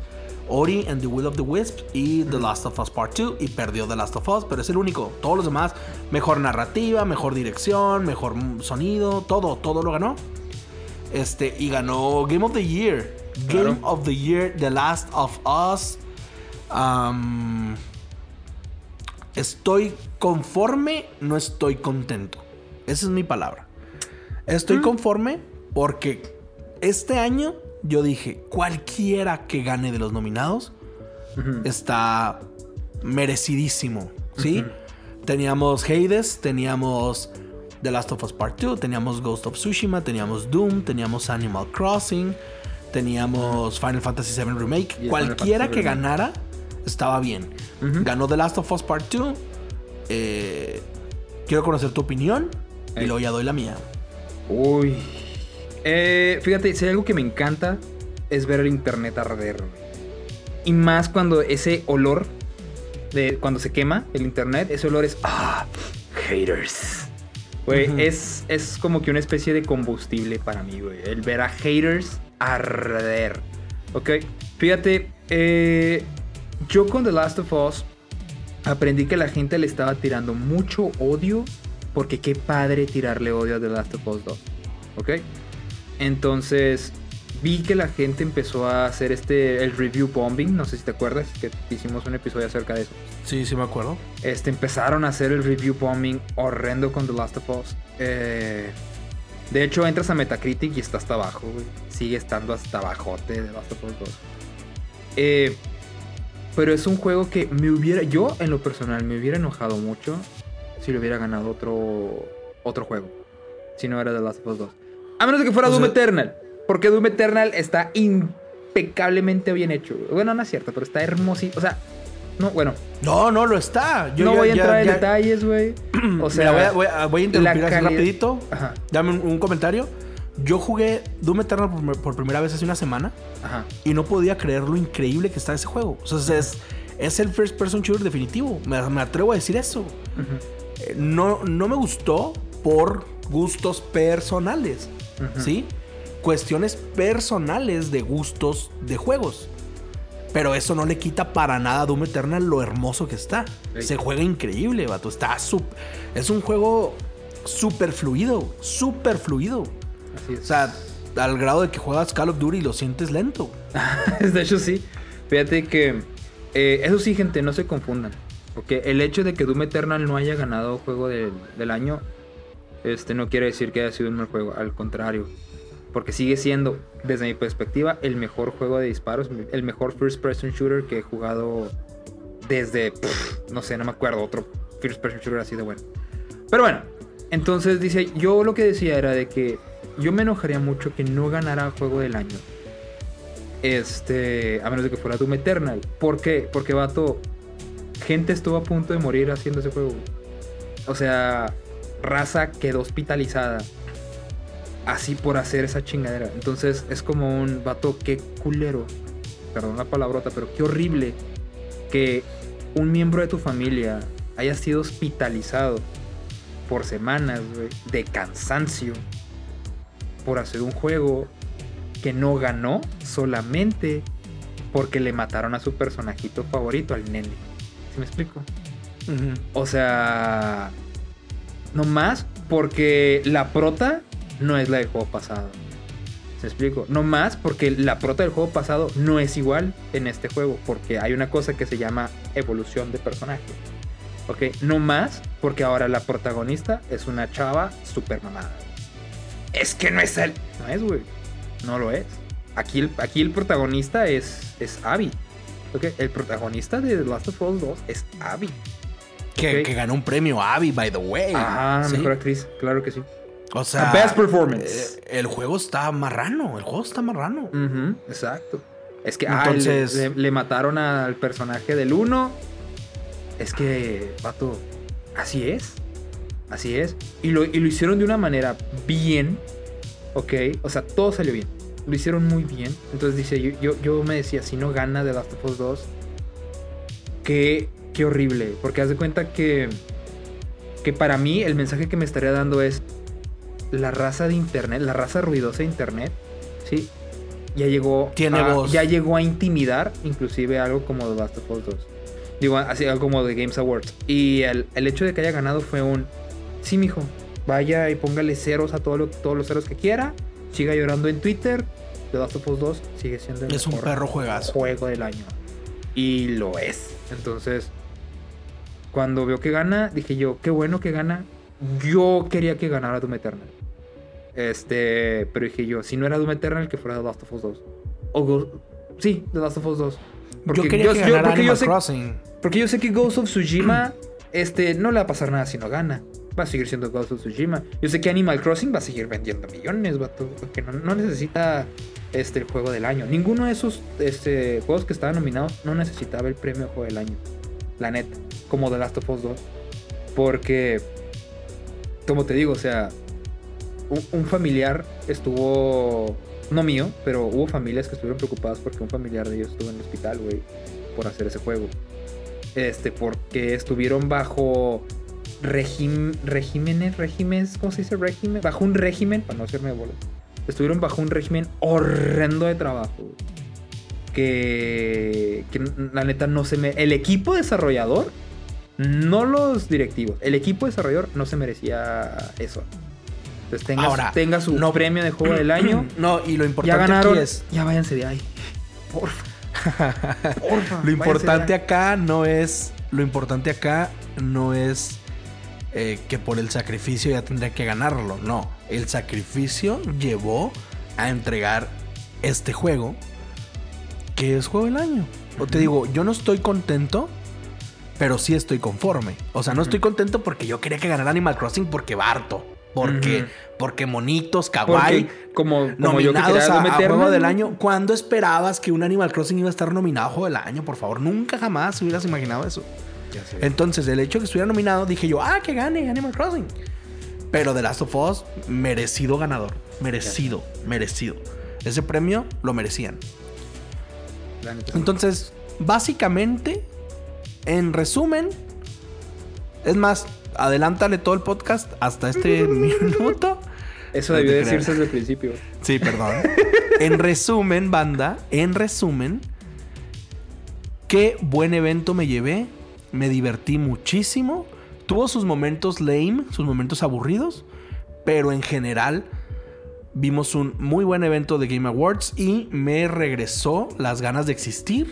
Ori and the Will of the Wisp y The Last of Us Part 2 y perdió The Last of Us, pero es el único. Todos los demás, mejor narrativa, mejor dirección, mejor mm, sonido, todo, todo lo ganó. Este, y ganó Game of the Year. Game Claro. of the Year, The Last of Us. Am, estoy conforme, no estoy contento. Esa es mi palabra. Estoy conforme porque este año yo dije, cualquiera que gane de los nominados está merecidísimo, ¿sí? Teníamos Hades, teníamos The Last of Us Part 2, teníamos Ghost of Tsushima, teníamos Doom, teníamos Animal Crossing, teníamos Final Fantasy VII Remake. Y Cualquiera que ganara estaba bien. Ganó The Last of Us Part 2. Eh, quiero conocer tu opinión y luego ya doy la mía. Uy. Eh, fíjate, si hay algo que me encanta es ver el internet arder. Y más cuando ese olor de cuando se quema el internet, ese olor es ah, haters. Güey, es, es como que una especie de combustible para mí, güey. El ver a haters arder. Ok, fíjate, eh, yo con The Last of Us aprendí que la gente le estaba tirando mucho odio porque qué padre tirarle odio a The Last of Us 2. ¿Ok? Entonces vi que la gente empezó a hacer este, el review bombing, no sé si te acuerdas, que hicimos un episodio acerca de eso. Sí, sí me acuerdo. Este, empezaron a hacer el review bombing horrendo con The Last of Us. Eh, de hecho, entras a Metacritic y está hasta abajo, güey. Sigue estando hasta abajote The Last of Us 2. Eh, pero es un juego que me hubiera, yo en lo personal, me hubiera enojado mucho si le hubiera ganado otro, otro juego. Si no era The Last of Us 2. A menos de que fuera O Doom sea- Eternal. Porque Doom Eternal está impecablemente bien hecho. Bueno, no es cierto, pero está hermosito. O sea, no, bueno, No, no lo está. Yo no ya- voy a ya- entrar en ya- detalles, güey. O sea, Mira, voy, a, voy a- voy a interrumpir así rapidito. Ajá, Dame un, un comentario. Yo jugué Doom Eternal por, por primera vez hace una semana ajá. y no podía creer lo increíble que está ese juego. O sea, es, es el first person shooter definitivo. Me, me atrevo a decir eso. ujú. Eh, No, no me gustó por gustos personales. ¿Sí? Cuestiones personales de gustos de juegos. Pero eso no le quita para nada a Doom Eternal lo hermoso que está. Se juega increíble, vato. Está Es un juego súper fluido. Súper fluido. Así es. O sea, al grado de que juegas Call of Duty y lo sientes lento. de hecho, sí. Fíjate que. eh, eso sí, gente, no se confundan. Porque el hecho de que Doom Eternal no haya ganado juego del año. Este no quiere decir que haya sido un mal juego. Al contrario. Porque sigue siendo, desde mi perspectiva, el mejor juego de disparos. El mejor first person shooter que he jugado desde. no sé, no me acuerdo. Otro first person shooter así de bueno. Pero bueno. Entonces dice. Yo lo que decía era de que. Yo me enojaría mucho que no ganara juego del año. Este, a menos de que fuera Doom Eternal. ¿Por qué? Porque, vato, gente estuvo a punto de morir haciendo ese juego. O sea, raza quedó hospitalizada. Así por hacer esa chingadera. Entonces es como un vato, qué culero. Perdón la palabrota, pero qué horrible que un miembro de tu familia haya sido hospitalizado por semanas, de cansancio por hacer un juego que no ganó solamente porque le mataron a su personajito favorito, al nene. ¿Sí me explico? O sea, no más porque la prota no es la del juego pasado. ¿Se explico? No más porque la prota del juego pasado no es igual en este juego, porque hay una cosa que se llama evolución de personaje. ¿Ok? No más porque ahora la protagonista es una chava super mamada. Es que no es él. No es, güey. No lo es. Aquí el, aquí el protagonista es, es Abby. ¿Ok? El protagonista de The Last of Us 2 es Abby. Que, ganó un premio Abby, by the way. Ajá, Sí. mejor actriz, claro que sí. O sea, Best performance. eh, el juego está marrano. El juego está marrano. Exacto. Es que ah, Entonces- le, le- le mataron al personaje del 1. Es que, vato, así es. Así es. Y lo, y lo hicieron de una manera bien. Ok. O sea, todo salió bien. Lo hicieron muy bien. Entonces dice, yo, yo, yo me decía, si no gana The Last of Us 2, qué, qué horrible. Porque haz de cuenta que, que para mí el mensaje que me estaría dando es la raza de internet, la raza ruidosa de internet, ¿sí? Ya llegó, Tiene a, voz. ya llegó a intimidar inclusive algo como The Last of Us 2. Digo, así algo como The Games Awards. Y el, el hecho de que haya ganado fue un, sí, mijo, vaya y póngale ceros a todo lo- todos los ceros que quiera, siga llorando en Twitter. The Last of Us 2 sigue siendo el Es un mejor perro juegazo. juego del año. Y lo es. Entonces, cuando veo que gana, dije yo, qué bueno que gana. Yo quería que ganara Doom Eternal. Este, pero dije yo, si no era Doom Eternal, que fuera The Last of Us 2. O Go- sí, The Last of Us 2. yo quería que ganara porque yo sé, Crossing. porque yo sé que Ghost of Tsushima este, no le va a pasar nada si no gana. va a seguir siendo Ghost of Tsushima. Yo sé que Animal Crossing va a seguir vendiendo millones, vato. Porque no, no necesita este, el juego del año. Ninguno de esos este, juegos que estaban nominados no necesitaba el premio juego del año. La neta. Como The Last of Us 2. Porque, como te digo, o sea, un, familiar estuvo. No mío, pero hubo familias que estuvieron preocupadas porque un familiar de ellos estuvo en el hospital, güey, por hacer ese juego. Este, porque estuvieron bajo regímenes, regímenes, ¿cómo se dice régimen? Bajo un régimen, para no hacerme bolas. Estuvieron bajo un régimen horrendo de trabajo. güey. Que, que la neta no se me... El equipo desarrollador, no los directivos, el equipo desarrollador no se merecía eso. Entonces tenga, Ahora, tenga su no- premio de juego del año. No, y lo ya importante ganaron, aquí es. ya váyanse de ahí. Porfa. Porfa. Lo importante acá no es. Lo importante acá no es eh, que por el sacrificio ya tendría que ganarlo. No. El sacrificio llevó a entregar este juego. Que es juego del año. O te digo, yo no estoy contento. Pero sí estoy conforme. O sea, no estoy contento porque yo quería que ganara Animal Crossing porque Barto. Porque, porque monitos, kawaii. Porque como, como yo que nominados a, a Juego del. Año. ¿Cuándo esperabas que un Animal Crossing iba a estar nominado a Juego del Año? Por favor, nunca jamás hubieras imaginado eso. Entonces, el hecho de que estuviera nominado, dije yo, ah, que gane Animal Crossing. Pero The Last of Us, merecido ganador. Merecido, merecido. Ese premio lo merecían. Entonces, básicamente, en resumen, es más, adelántale todo el podcast hasta este minuto. Eso debió decirse desde el principio. Sí, perdón. en resumen, banda, en resumen, qué buen evento me llevé. Me divertí muchísimo. Tuvo sus momentos lame, sus momentos aburridos, pero en general vimos un muy buen evento de Game Awards y me regresó las ganas de existir.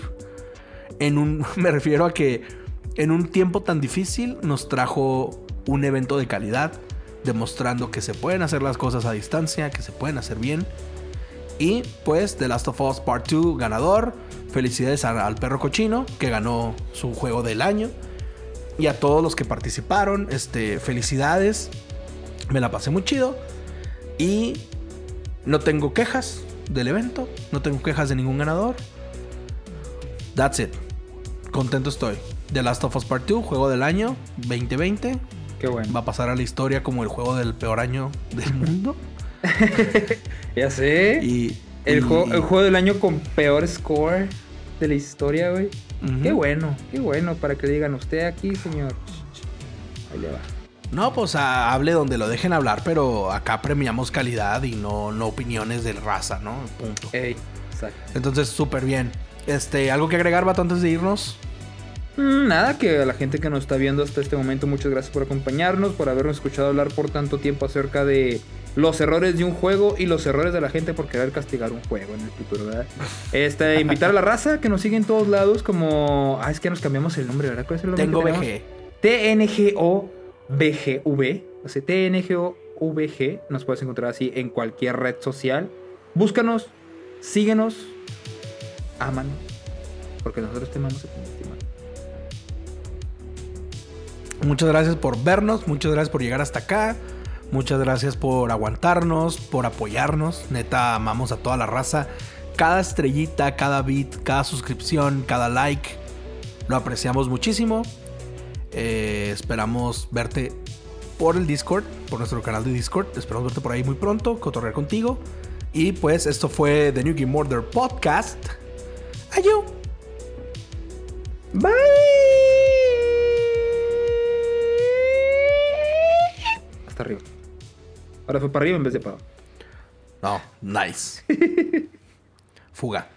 En un, me refiero a que en un tiempo tan difícil nos trajo un evento de calidad, demostrando que se pueden hacer las cosas a distancia, que se pueden hacer bien. Y pues The Last of Us Part 2 ganador. Felicidades al perro cochino que ganó su juego del año. Y a todos los que participaron, este, felicidades. Me la pasé muy chido. Y no tengo quejas del evento. No tengo quejas de ningún ganador. That's it. Contento estoy. The Last of Us Part 2, juego del año 2020. Qué bueno. Va a pasar a la historia como el juego del peor año del mundo. Ya sé. Y el, y- juego, el juego del año con peor score de la historia, güey. Qué bueno, qué bueno. Para que digan, usted aquí, señor. Ahí le va. No, pues a- hable donde lo dejen hablar, pero acá premiamos calidad y no, no opiniones de raza, ¿no? Punto. Ey, exacto. Entonces, súper bien. Este, ¿algo que agregar, Bato, antes de irnos? Mm, Nada, que a la gente que nos está viendo hasta este momento, muchas gracias por acompañarnos, por habernos escuchado hablar por tanto tiempo acerca de los errores de un juego y los errores de la gente por querer castigar un juego en el futuro, ¿verdad? Este, invitar a la raza que nos sigue en todos lados como... Ah, es que nos cambiamos el nombre, ¿verdad? ¿Cuál es el nombre Tengo que tenemos? BG. TNGOBGV, o sea, TNGOVG, nos puedes encontrar así en cualquier red social. Búscanos, síguenos, ámanos, porque nosotros te amamos y te estimamos. Muchas gracias por vernos, muchas gracias por llegar hasta acá. Muchas gracias por aguantarnos, por apoyarnos. Neta, amamos a toda la raza. Cada estrellita, cada beat, cada suscripción, cada like, lo apreciamos muchísimo. Eh, esperamos verte por el Discord, por nuestro canal de Discord. Esperamos verte por ahí muy pronto, cotorrear contigo. Y pues esto fue The New Game Order Podcast. Adiós. Bye. Hasta arriba. Ahora fue para arriba en vez de para abajo. No, nice. Fuga.